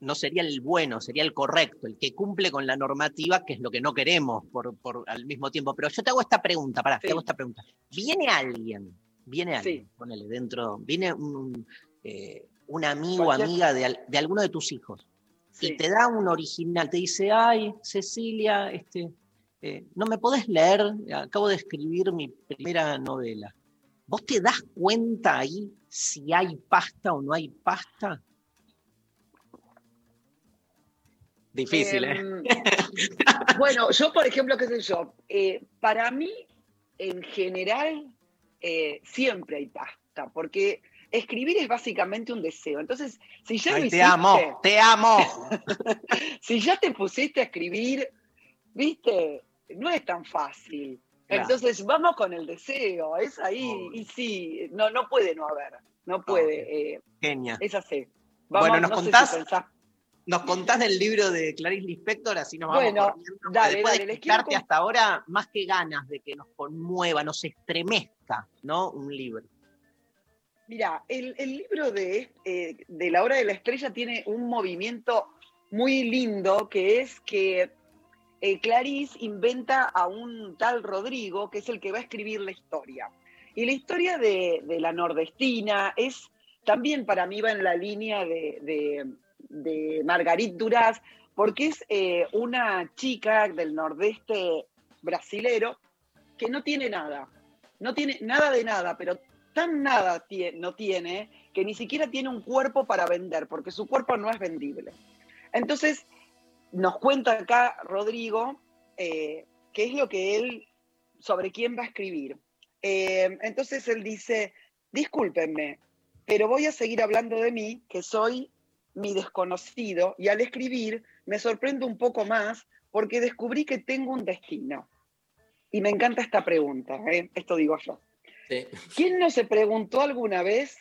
no sería el bueno, sería el correcto, el que cumple con la normativa, que es lo que no queremos por, por al mismo tiempo. Pero yo te hago esta pregunta, pará, te Sí. hago esta pregunta. ¿Viene alguien, viene Sí. alguien, ponele dentro, viene un, eh, un amigo o Cualquier- amiga de, de alguno de tus hijos Sí. y te da un original, te dice, ay, Cecilia, este, eh, no me podés leer, acabo de escribir mi primera novela. ¿Vos te das cuenta ahí si hay pasta o no hay pasta? Difícil, ¿eh? Em, bueno, yo, por ejemplo, qué sé yo, eh, para mí, en general, eh, siempre hay pasta, porque escribir es básicamente un deseo. Entonces, si ya lo Ay, te amo, te amo. si ya te pusiste a escribir, viste, no es tan fácil. Claro. Entonces, vamos con el deseo, es ahí, y sí, no, no puede no haber, no puede, eh, Genia. es así. Bueno, ¿nos no si contás? ¿Nos contás del libro de Clarice Lispector? Así nos vamos Bueno, corriendo. dale, Después dale, de quiero hasta ahora, más que ganas de que nos conmueva, nos estremezca, ¿no? Un libro. Mira, el, el libro de, eh, de La Hora de la Estrella tiene un movimiento muy lindo que es que eh, Clarice inventa a un tal Rodrigo, que es el que va a escribir la historia. Y la historia de, la nordestina es, también para mí va en la línea de, de, Margarit Duras, porque es eh, una chica del nordeste brasilero que no tiene nada, no tiene nada de nada, pero tan nada no tiene que ni siquiera tiene un cuerpo para vender, porque su cuerpo no es vendible. Entonces, nos cuenta acá Rodrigo eh, qué es lo que él, sobre quién va a escribir. Eh, entonces él dice, discúlpenme, pero voy a seguir hablando de mí, que soy mi desconocido, y al escribir me sorprendo un poco más porque descubrí que tengo un destino. Y me encanta esta pregunta, ¿eh? esto digo yo. ¿Quién no se preguntó alguna vez,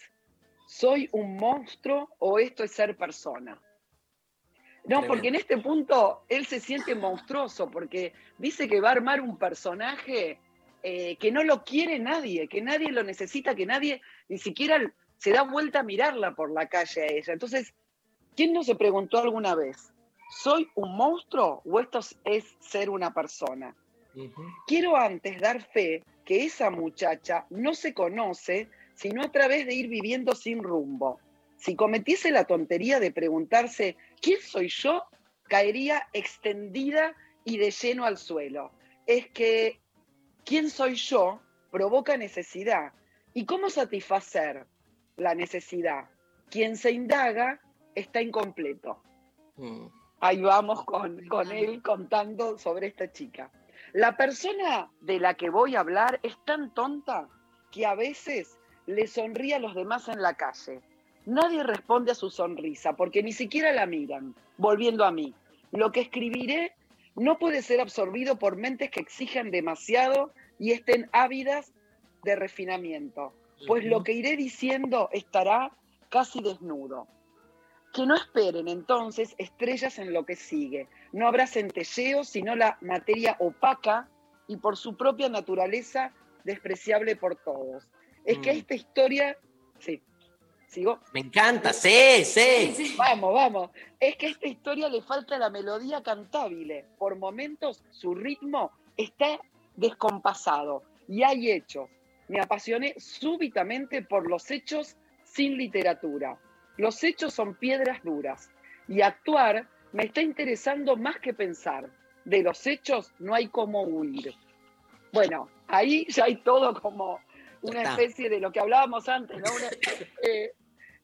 ¿soy un monstruo o esto es ser persona? No, porque en este punto él se siente monstruoso, porque dice que va a armar un personaje eh, que no lo quiere nadie, que nadie lo necesita, que nadie ni siquiera se da vuelta a mirarla por la calle a ella. Entonces, ¿quién no se preguntó alguna vez, ¿soy un monstruo o esto es ser una persona? Quiero antes dar fe que esa muchacha no se conoce sino a través de ir viviendo sin rumbo. Si cometiese la tontería de preguntarse, ¿quién soy yo? caería extendida y de lleno al suelo. Es que, ¿quién soy yo? provoca necesidad. ¿Y cómo satisfacer la necesidad? Quien se indaga está incompleto. Mm. Ahí vamos con, con él contando sobre esta chica. La persona de la que voy a hablar es tan tonta que a veces le sonríe a los demás en la calle. Nadie responde a su sonrisa porque ni siquiera la miran. Volviendo a mí, lo que escribiré no puede ser absorbido por mentes que exijan demasiado y estén ávidas de refinamiento, pues lo que iré diciendo estará casi desnudo. Que no esperen entonces estrellas en lo que sigue. No habrá centelleos, sino la materia opaca y por su propia naturaleza despreciable por todos. Es que Mm. esta historia, sí, sigo. Me encanta, sí, sí. Vamos, vamos. Es que a esta historia le falta la melodía cantable. Por momentos su ritmo está descompasado y hay hechos. Me apasioné súbitamente por los hechos sin literatura. Los hechos son piedras duras y actuar me está interesando más que pensar. De los hechos no hay cómo huir. Bueno, ahí ya hay todo como una especie de lo que hablábamos antes, ¿no? Una, eh,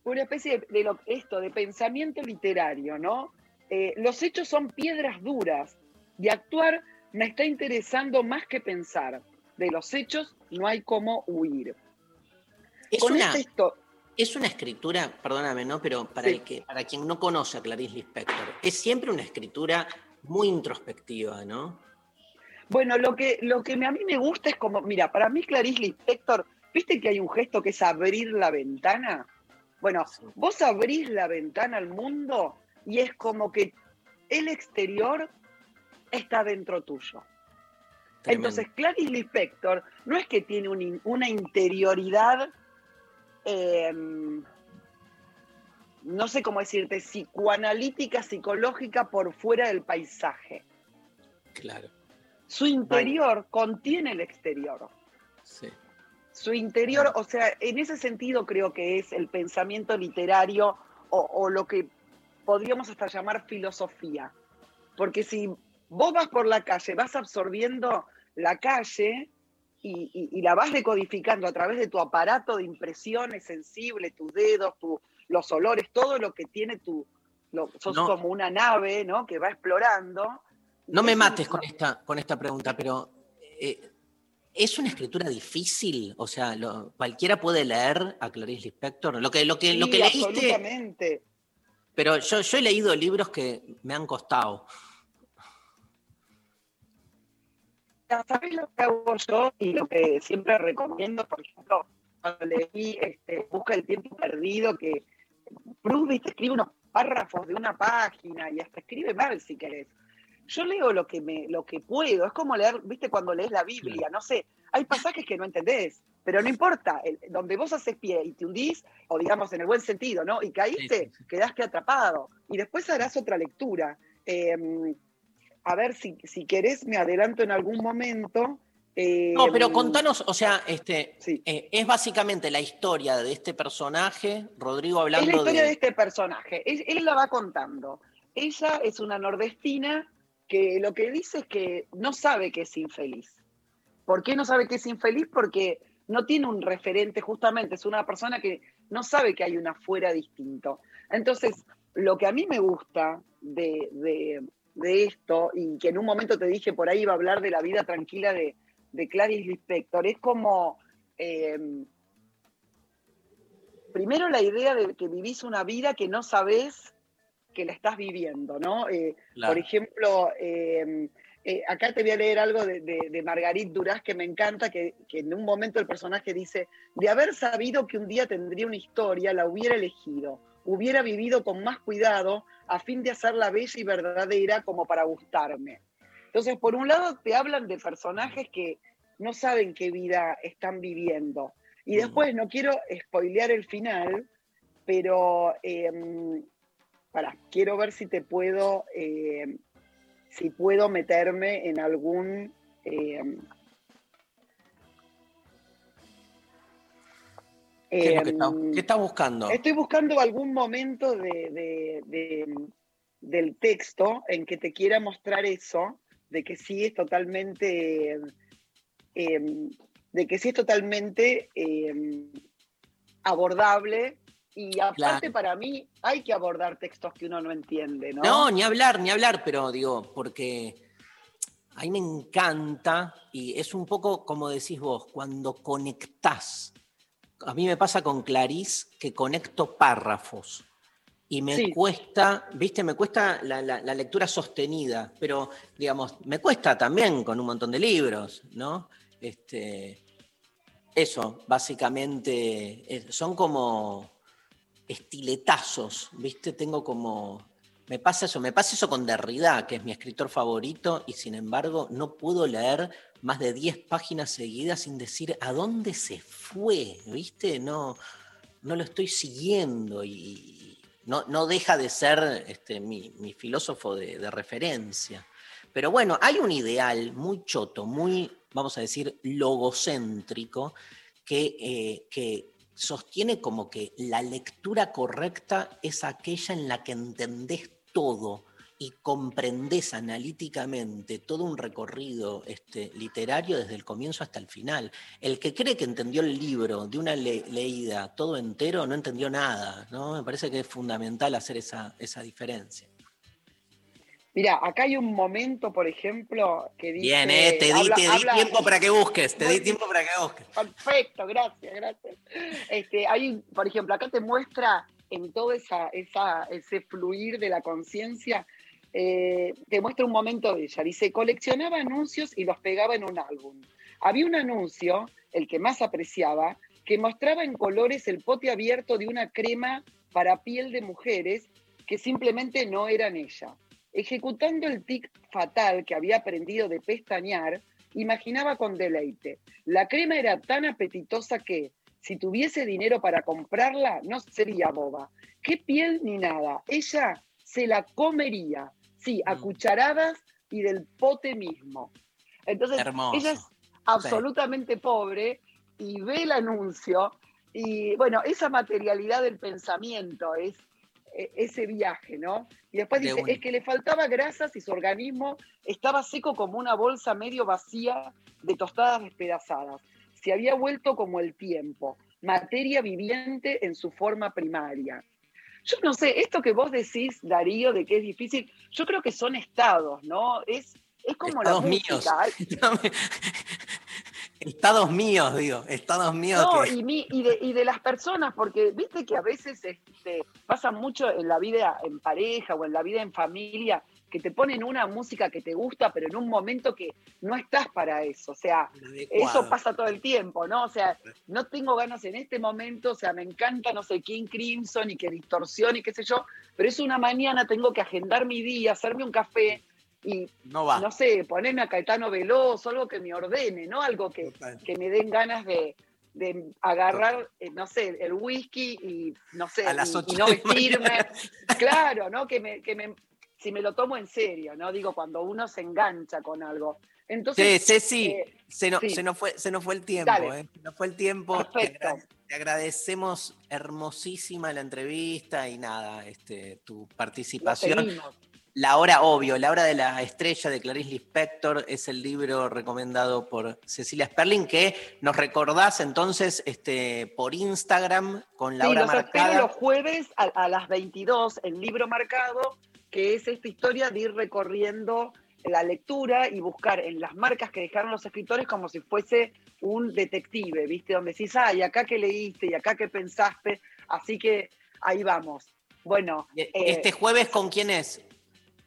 una especie de, de lo, esto, de pensamiento literario, ¿no? Eh, los hechos son piedras duras y actuar me está interesando más que pensar. De los hechos no hay cómo huir. Es Con una, es escritura, perdóname, ¿no? Pero para, Sí. el que, para quien no conoce a Clarice Lispector, es siempre una escritura muy introspectiva, ¿no? Bueno, lo que, lo que a mí me gusta es como, mira, para mí Clarice Lispector, ¿viste que hay un gesto que es abrir la ventana? Bueno, vos abrís la ventana al mundo y es como que el exterior está dentro tuyo. Tremendo. Entonces, Clarice Lispector no es que tiene un una interioridad, eh, no sé cómo decirte, psicoanalítica, psicológica por fuera del paisaje. Claro, Su interior contiene el exterior. sí. Su interior, o sea, en ese sentido creo que es el pensamiento literario o, o lo que podríamos hasta llamar filosofía. Porque si vos vas por la calle, vas absorbiendo la calle y, y- y la vas decodificando a través de tu aparato de impresiones sensible, tus dedos, tu- los olores, todo lo que tiene tu... Lo, sos No. como una nave, ¿no? Que va explorando. No me mates con esta, con esta pregunta, pero eh, ¿es una escritura difícil? O sea, lo- ¿cualquiera puede leer a Clarice Lispector? Lo que, lo que, lo que leíste, absolutamente. pero yo, yo he leído libros que me han costado. ¿Sabes lo que hago yo y lo que siempre recomiendo? Por ejemplo, cuando leí este, Busca el tiempo perdido, que Bruce escribe unos párrafos de una página y hasta escribe mal si querés. Yo leo lo que, me, lo que puedo, es como leer, viste, cuando lees la Biblia, no sé, hay pasajes que no entendés, pero no importa, el- donde vos haces pie y te hundís, o digamos en el buen sentido, ¿no? Y caíste, quedaste atrapado, y después harás otra lectura. Eh, a ver si, si querés, me adelanto en algún momento. eh, No, pero contanos, o sea, este, eh, es básicamente la historia de este personaje, Rodrigo Es la hablando historia de... de este personaje. Él, él la va contando. Ella es una nordestina que lo que dice es que no sabe que es infeliz. ¿Por qué no sabe que es infeliz? Porque no tiene un referente, justamente, es una persona que no sabe que hay un afuera distinto. Entonces, lo que a mí me gusta de, de- esto, y que en un momento te dije por ahí iba a hablar de la vida tranquila de, de Clarice Lispector, es como... eh, primero la idea de que vivís una vida que no sabés que la estás viviendo, ¿no? Eh, Claro. Por ejemplo, eh, eh, acá te voy a leer algo de, de, de Margarit Duras que me encanta, que, que en un momento el personaje dice, de haber sabido que un día tendría una historia, la hubiera elegido. hubiera vivido con más cuidado a fin de hacerla bella y verdadera como para gustarme. Entonces, por un lado, te hablan de personajes que no saben qué vida están viviendo. Y después, no quiero spoilear el final, pero em, para, quiero ver si te puedo, em, si puedo meterme en algún... em, ¿Qué, es que está, em, qué está buscando? Estoy buscando algún momento de- de- de- del texto en que te quiera mostrar eso, de que sí es totalmente, eh, de que sí es totalmente eh, abordable. Y aparte Claro. para mí hay que abordar textos que uno no entiende, ¿no? No, ni hablar, ni hablar, pero digo, porque a mí me encanta y es un poco como decís vos, cuando conectás. A mí me pasa con Clarice que conecto párrafos y me Sí. cuesta, viste, me cuesta la, la- la lectura sostenida, pero digamos, me cuesta también con un montón de libros, ¿no? Este, eso, básicamente, son como estiletazos, ¿viste? Tengo como... Me pasa eso, me pasa eso con Derrida, que es mi escritor favorito, y sin embargo no puedo leer más de 10 páginas seguidas sin decir a dónde se fue, ¿viste? No, no lo estoy siguiendo y no, no deja de ser este, mi, mi filósofo de, referencia. Pero bueno, hay un ideal muy choto, muy, vamos a decir, logocéntrico, que, eh, que sostiene como que la lectura correcta es aquella en la que entendés todo y comprendés analíticamente todo un recorrido este, literario desde el comienzo hasta el final. El que cree que entendió el libro de una le- leída todo entero no entendió nada, ¿no? Me parece que es fundamental hacer esa, esa diferencia. Mira, acá hay un momento, por ejemplo, que dice... Bien, eh, te di, habla- te di habla- tiempo para que busques, te di tiempo para que busques. Perfecto, gracias, gracias. Este, hay, por ejemplo, acá te muestra en todo esa, esa- ese fluir de la conciencia, eh, te muestra un momento de ella. Dice, coleccionaba anuncios y los pegaba en un álbum. Había un anuncio, el que más apreciaba, que mostraba en colores el pote abierto de una crema para piel de mujeres que simplemente no eran ella. Ejecutando el tic fatal que había aprendido de pestañear, imaginaba con deleite. La crema era tan apetitosa que, si tuviese dinero para comprarla, no sería boba. ¿Qué piel ni nada? Ella se la comería, sí, a cucharadas y del pote mismo. Entonces, Hermoso. ella es absolutamente pobre y ve el anuncio y, bueno, esa materialidad del pensamiento es ese viaje, ¿no? Y después De dice, es que le faltaba grasas y su organismo estaba seco como una bolsa medio vacía de tostadas despedazadas. Se había vuelto como el tiempo, materia viviente en su forma primaria. Yo no sé, esto que vos decís, Darío, de que es difícil, yo creo que son estados, ¿no? Es, es como Estados la míos. Estados míos, digo, estados míos. No, que- y, mi- y de, y de las personas, porque viste que a veces este, pasa mucho en la vida en pareja o en la vida en familia, que te ponen una música que te gusta, pero en un momento que no estás para eso. O sea, eso pasa todo el tiempo, ¿no? O sea, no tengo ganas en este momento, o sea, me encanta, no sé, King Crimson y que distorsión y qué sé yo, pero es una mañana, tengo que agendar mi día, hacerme un café y, No va. no sé, ponerme a Caetano Veloso, algo que me ordene, ¿no? Algo que, que me den ganas de, de agarrar, eh, no sé, el whisky y, no sé, A las y- y no vestirme. mañana. Claro, ¿no? Que me, que me, si me lo tomo en serio, ¿no? Digo, cuando uno se engancha con algo. Sí, Entonces, Ceci, eh, se, nos, sí. se, nos fue, se nos fue el tiempo. ¿eh? Se nos fue el tiempo. Te, Perfecto. agra- te agradecemos hermosísima la entrevista y nada, este, tu participación. La hora, obvio, La hora de la estrella de Clarice Lispector es el libro recomendado por Cecilia Sperling, que nos recordás entonces este, por Instagram con la sí, hora los marcada. los jueves a, a las 22, el libro marcado, que es esta historia de ir recorriendo la lectura y buscar en las marcas que dejaron los escritores como si fuese un detective, ¿viste? Donde decís, ay, acá que leíste y acá que pensaste. Así que ahí vamos. Bueno, eh, Este jueves, ¿con quién es?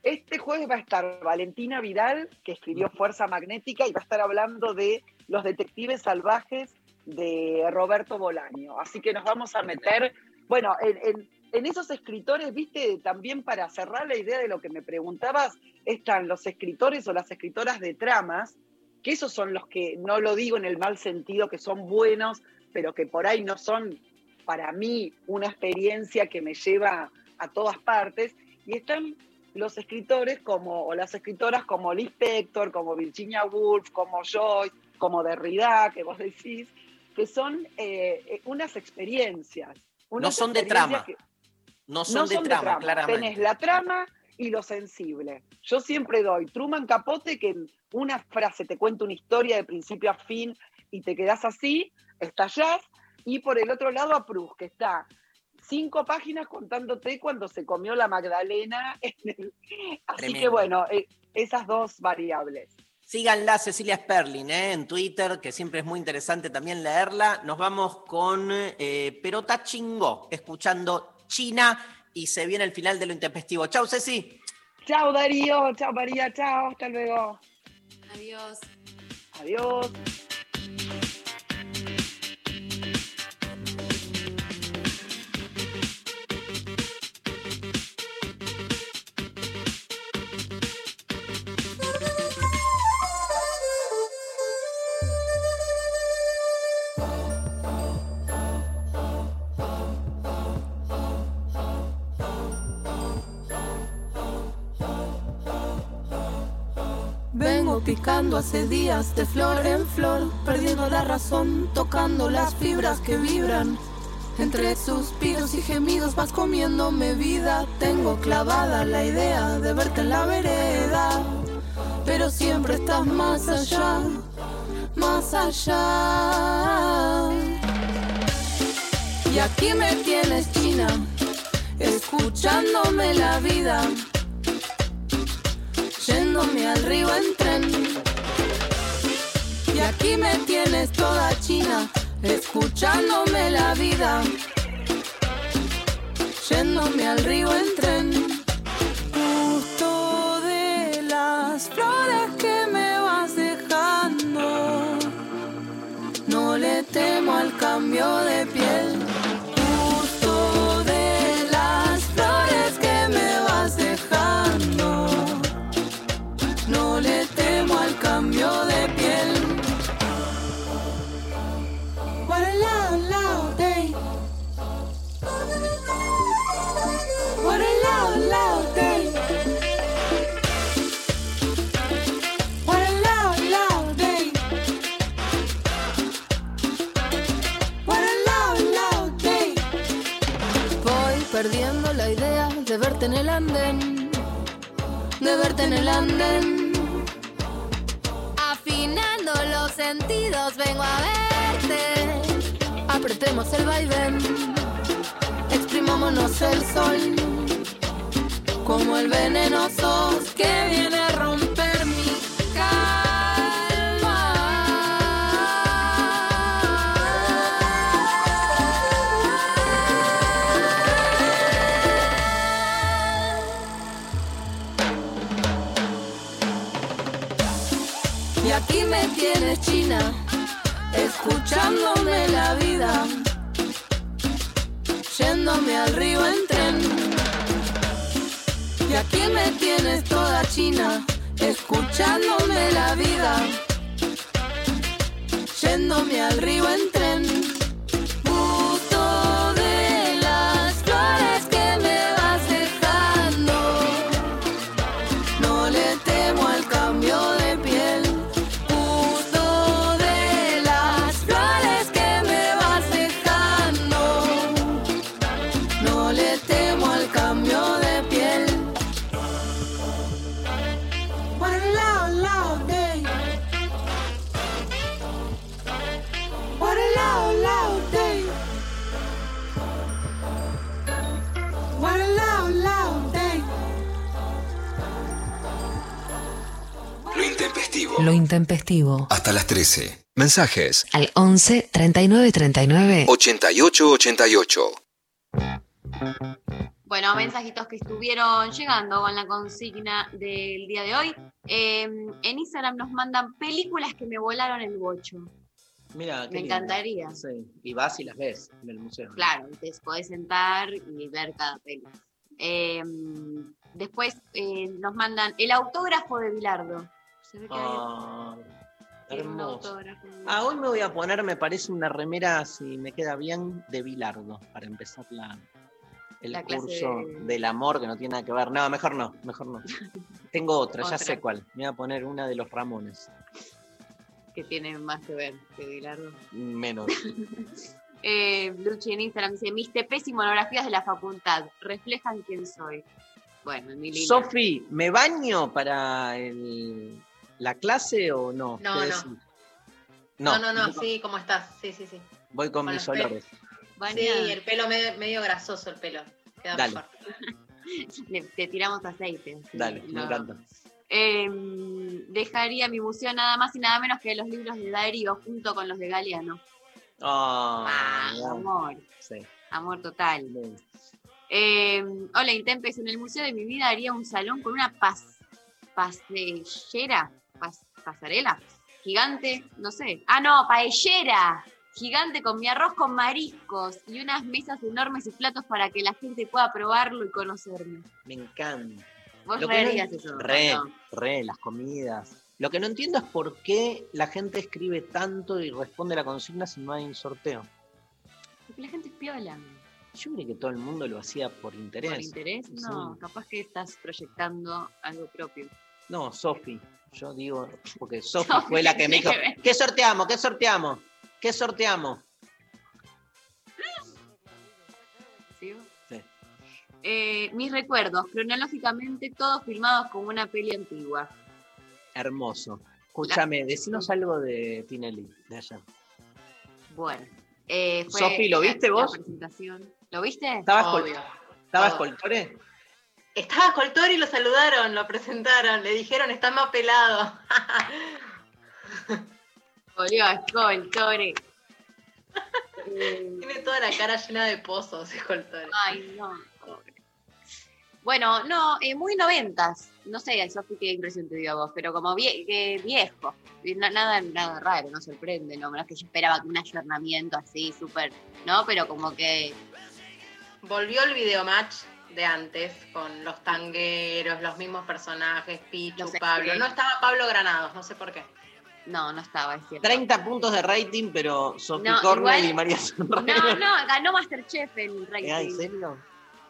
Este jueves va a estar Valentina Vidal, que escribió Fuerza Magnética, y va a estar hablando de los detectives salvajes de Roberto Bolaño. Así que nos vamos a meter, bueno, en, en- en esos escritores, viste, también para cerrar la idea de lo que me preguntabas, están los escritores o las escritoras de tramas, que esos son los que, no lo digo en el mal sentido, que son buenos, pero que por ahí no son para mí una experiencia que me lleva a todas partes. Y están los escritores como, o las escritoras como Liz Spector, como Virginia Woolf, como Joyce, como Derrida, que vos decís, que son eh, unas experiencias. no son de trama. no son, de, trama, claramente. Tenés la trama y lo sensible. Yo siempre doy Truman Capote, que en una frase te cuenta una historia de principio a fin y te quedás así, estallás, y por el otro lado a Proust, que está cinco páginas contándote cuando se comió la Magdalena. Así que bueno, eh, esas dos variables. Síganla Cecilia Sperling ¿eh? en Twitter, que siempre es muy interesante también leerla. Nos vamos con eh, Perota Chingó, escuchando China y se viene el final de lo intempestivo. Chau, Ceci. Chao, Darío. Chao, María. Chao, hasta luego. Adiós. Adiós. Picando hace días de flor en flor, perdiendo la razón, tocando las fibras que vibran. Entre suspiros y gemidos vas comiéndome vida. Tengo clavada la idea de verte en la vereda, pero siempre estás más allá, más allá. Y aquí me tienes china, escuchándome la vida yéndome al río en Y aquí me tienes toda china, escuchándome la vida, yéndome al río en tren. Justo de las flores que me vas dejando, no le temo al cambio de en el andén de verte en el andén. Afinando los sentidos, vengo a verte. Apretemos el vaivén, exprimámonos el sol. Como el venenoso que viene a aquí me tienes china, escuchándome la vida, yéndome al río en tren. Y aquí me tienes toda china, escuchándome la vida, yéndome al río en tren. Intempestivo. Hasta las 13. Mensajes. Al 11 39 39 88 88. Bueno, mensajitos que estuvieron llegando con la consigna del día de hoy. Eh, en Instagram nos mandan películas que me volaron el bocho. Mira, qué Me lindo. encantaría. Sí. Y vas y las ves en el museo. Claro, te podés sentar y ver cada peli. Eh, después eh, nos mandan el autógrafo de Bilardo. Se ve que Ah, un hermoso. Ah, hoy me voy a poner, me parece, una remera, si me queda bien, de Bilardo, para empezar la, el La curso de- del amor, que no tiene nada que ver. No, mejor no, mejor no. Tengo otra, ya sé cuál. Me voy a poner una de los Ramones. que tiene más que ver que Bilardo. Menos. Eh, Luchi en Instagram dice, mis TPs y monografías de la facultad reflejan quién soy. Bueno, en mi. Sofi, ¿me baño para el- la clase o no? No, ¿Qué no. decís? No, no, no, sí, ¿cómo estás? Sí, sí, sí. Voy con Con mis olores. Sí, el pelo medio, medio grasoso, el pelo. Queda Dale. mejor. Le- te tiramos aceite. sí, Dale, me lo- encanta. Eh, dejaría mi museo nada más y nada menos que los libros de Darío junto con los de Galeano. Ah, amor. Sí. Amor total. Eh, hola, Intempes. En el museo de mi vida haría un salón con una pas, pasellera, pas- pasarela, gigante, no sé. Ah, no, paellera, gigante con mi arroz con mariscos y unas mesas enormes y platos para que la gente pueda probarlo y conocerme. Me encanta. Vos Lo re que no- eso, Re, ¿no? re, las comidas. Lo que no entiendo es por qué la gente escribe tanto y responde la consigna si no hay un sorteo. Porque la gente es piola. Yo creí que todo el mundo lo hacía por interés. ¿Por interés? No, Sí. capaz que estás proyectando algo propio. No, Sofi. Yo digo, porque Sofi fue la que me dijo. ¿qué sorteamos? ¿Qué sorteamos? ¿Qué sorteamos? ¿Sigo? Sí. Eh, mis recuerdos, cronológicamente todos filmados como una peli antigua. Hermoso. Escúchame, decinos algo de Tinelli, de allá. Bueno. eh, fue Sofi, ¿lo viste la vos? presentación. ¿Lo viste? ¿Estabas col- Obvio. ¿Estabas Obvio. Coltore? Estaba Coltori y lo saludaron, lo presentaron, le dijeron, está más pelado. Volvió. Eh, Tiene toda la cara llena de pozos, Coltori. Ay, no. Bueno, no, eh, muy noventas. No sé, Sofi, qué impresión te dio a vos, pero como vie- viejo. Nada, nada raro, no sorprende, ¿no? No es que yo esperaba que un ayornamiento así, súper, ¿no? Pero como que Volvió el videomatch de antes, con los tangueros, los mismos personajes, Pichu, Pablo. No estaba Pablo Granados, no sé por qué. no, no estaba, es cierto. 30 puntos de rating, pero Sofi No, Cornell igual- y María Sonrey. No, no, ganó Masterchef en rating. Ah, ¿En serio?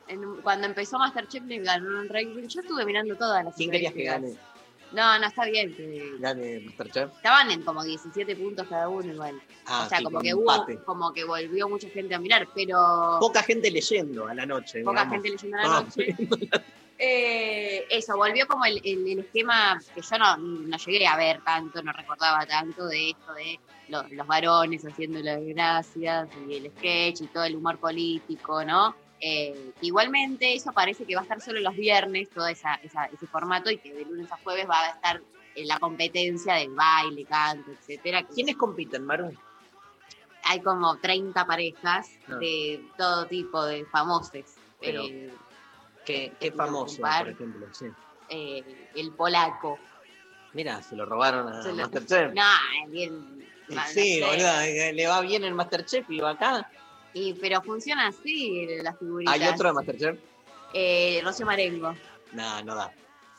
En- cuando empezó Masterchef le ganó en rating. Yo estuve mirando todas las ¿Quién querías que gane? No, no, está bien. que- Gane Masterchef. Estaban en como 17 puntos cada uno igual. Ah, o sea, sí, como que hubo, como que volvió mucha gente a mirar, pero Poca gente leyendo a la noche. poca digamos. gente leyendo a la Ah, noche. Eh, eso, volvió como el, el- el esquema que yo no, no llegué a ver tanto, no recordaba tanto de esto de los, los varones haciendo las gracias y el sketch y todo el humor político, ¿no? Eh, igualmente eso parece que va a estar solo los viernes, todo esa, esa- ese formato, y que de lunes a jueves va a estar en la competencia del baile, canto, etcétera. ¿Quiénes compiten, Maru? Hay como 30 parejas Ah. de todo tipo de famosos. Pero, Eh, Qué, qué famoso, por ejemplo. Sí. eh, el polaco. Mira, se lo robaron a lo- Masterchef. No, bien. No sí, sé. boludo, eh, le va bien el Masterchef y va acá. Y, pero funciona así las figuritas. ¿Hay otro de Masterchef? Eh, Rocío Marengo. No, no da.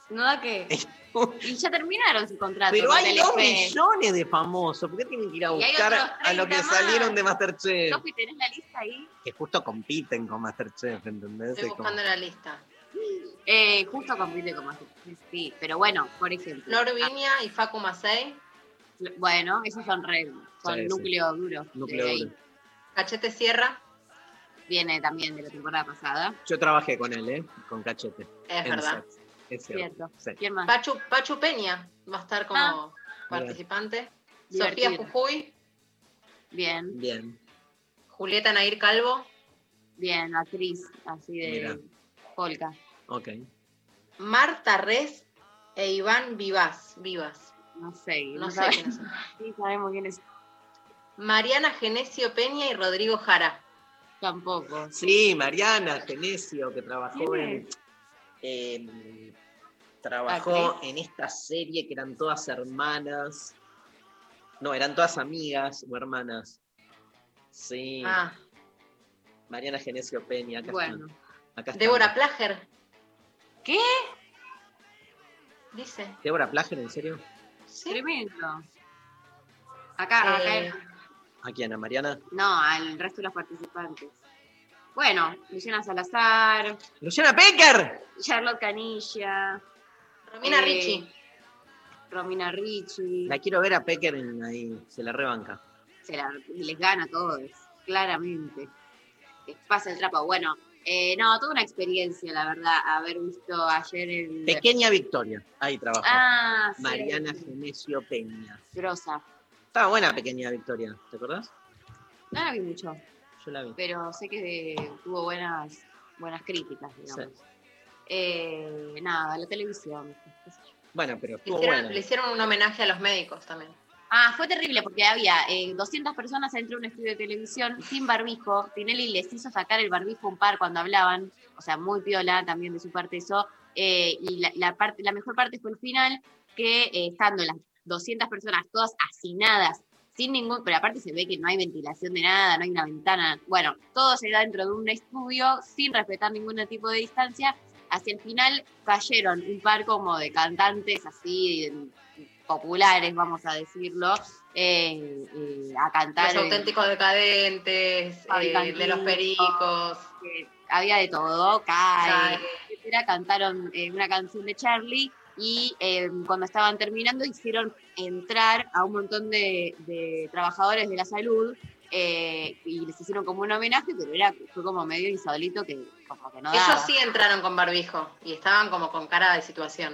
¿No da qué? y ya terminaron su contrato. Pero hay dos millones de famosos. ¿Por qué tienen que ir a buscar a los que 30 salieron de Masterchef? Sofi, ¿tenés la lista ahí? Que justo compiten con Masterchef, ¿entendés? Estoy como- buscando la lista. Eh, justo compite con Masterchef, sí. Pero bueno, por ejemplo. Flor Viña y Facu Macei. ah, bueno, esos son re, son Sí, sí. núcleo duro. Núcleo de ahí. duro. Cachete Sierra. Viene también de la temporada pasada. Yo trabajé con él, ¿eh? Con Cachete. Es En verdad. Es cierto. Cierto. Sí. ¿Quién más? Pachu, Pachu Peña va a estar como Ah. participante. Sofía Jujuy. Bien, Bien. Julieta Nair Calvo. bien, actriz, así de Mira. polka. Ok. Marta Res e Iván Vivas. Vivas. No sé. No sé sabe- quiénes son. Sí, sabemos quién es. Mariana Genesio Peña y Rodrigo Jara. Tampoco. Sí, Mariana Genesio, que trabajó ¿Quién en. en- trabajó en esta serie que eran todas hermanas. No, eran todas amigas o hermanas. Sí. Ah, Mariana Genesio Peña. Acá Bueno. están. Acá están. Débora Plager. ¿Qué? Dice. ¿Débora Plager, en serio? Tremendo. Acá, Eh, acá. ¿A quién? ¿A Mariana? No, al resto de los participantes. Bueno, Luciana Salazar, ¡Luciana Pecker! Charlotte Canilla. Romina eh, Ricci. Romina Ricci. La quiero ver a Pecker en ahí. Se la rebanca. Se la- les gana a todos, claramente. Les pasa el trapo. Bueno, eh, no, toda una experiencia, la verdad, haber visto ayer el. Pequeña Victoria. Ahí trabajó. Ah, sí. Mariana Genesio Peña. Grosa. Estaba buena Pequeña Victoria. ¿Te acordás? No la vi mucho, Yo la vi. pero sé que tuvo buenas, buenas críticas, digamos. Eh, nada, la televisión. Bueno, pero Le estuvo hicieron, buena. le hicieron un homenaje a los médicos también. Ah, fue terrible porque había eh, 200 personas dentro de un estudio de televisión sin barbijo. Tinelli les hizo sacar el barbijo un par cuando hablaban, o sea, muy piola también de su parte eso. Eh, y la, la parte, la mejor parte fue el final, que eh, estando las 200 personas todas hacinadas, sin ningún, pero aparte se ve que no hay ventilación de nada, no hay una ventana. Bueno, todo se da dentro de un estudio sin respetar ningún tipo de distancia. Hacia el final cayeron un par como de cantantes así, populares, vamos a decirlo, eh, eh, a cantar. Los auténticos decadentes, eh, de los pericos. eh, había de todo, Cae, etcétera, cantaron una canción de Charlie y eh, cuando estaban terminando hicieron entrar a un montón de, de trabajadores de la salud eh, y les hicieron como un homenaje, pero era, fue como medio insólito que como que no daba. Ellos sí entraron con barbijo y estaban como con cara de situación.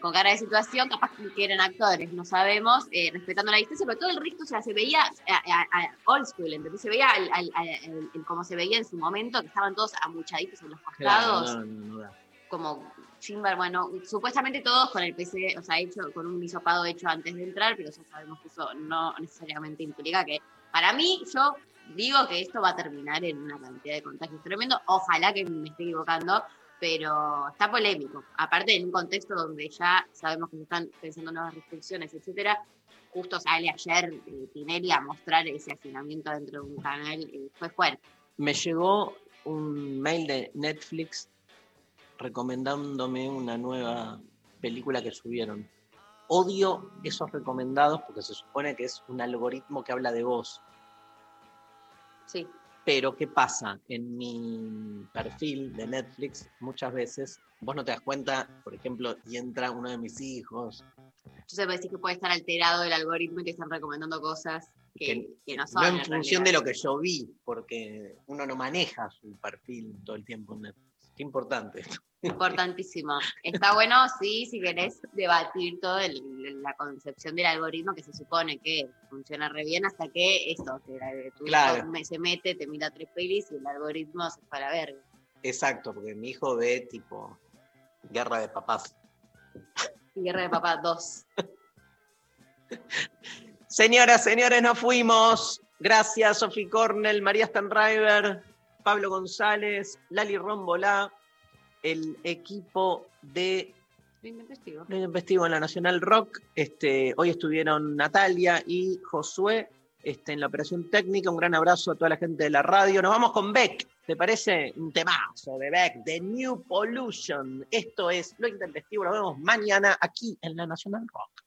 con cara de situación, capaz que eran actores, no sabemos, eh, respetando la distancia, pero todo el resto, o sea, se veía a, a- a old school, ¿entendés? Se veía al, al- al- el- el- como se veía en su momento, que estaban todos amuchaditos en los costados, Claro, no, no, no da. como sin bar- bueno, supuestamente todos con el PC, o sea, hecho, con un hisopado hecho antes de entrar, pero ya sabemos que eso no necesariamente implica que, para mí, yo digo que esto va a terminar en una cantidad de contagios tremendo, ojalá que me esté equivocando, pero está polémico. Aparte, en un contexto donde ya sabemos que se están pensando nuevas restricciones, etcétera, justo sale ayer eh, a mostrar ese hacinamiento dentro de un canal, eh, fue fuerte. Me llegó un mail de Netflix recomendándome una nueva película que subieron. Odio esos recomendados porque se supone que es un algoritmo que habla de vos. Sí. Pero ¿qué pasa? En mi perfil de Netflix muchas veces vos no te das cuenta, por ejemplo, y entra uno de mis hijos. Entonces me decís que puede estar alterado el algoritmo y que están recomendando cosas que, Que- que no son. No en en función de lo que yo vi, porque uno no maneja su perfil todo el tiempo en Netflix. Qué importante esto. Importantísimo. Está bueno, sí, si querés debatir toda la concepción del algoritmo que se supone que funciona re bien hasta que eso, que tu Claro. hijo se mete, te mira tres pelis y el algoritmo se fue a la verga. Exacto, porque mi hijo ve tipo Guerra de Papás. Guerra de Papá 2. Señoras, señores, nos fuimos. Gracias, Sophie Cornell, María Stanriver, Pablo González, Lali Rombolá, el equipo de Lo Investigo en la Nacional Rock. Este, hoy estuvieron Natalia y Josué este, en la operación técnica. Un gran abrazo a toda la gente de la radio. Nos vamos con Beck. ¿Te parece? Un temazo de Beck, de New Pollution. Esto es Lo Intempestivo. Nos vemos mañana aquí en la Nacional Rock.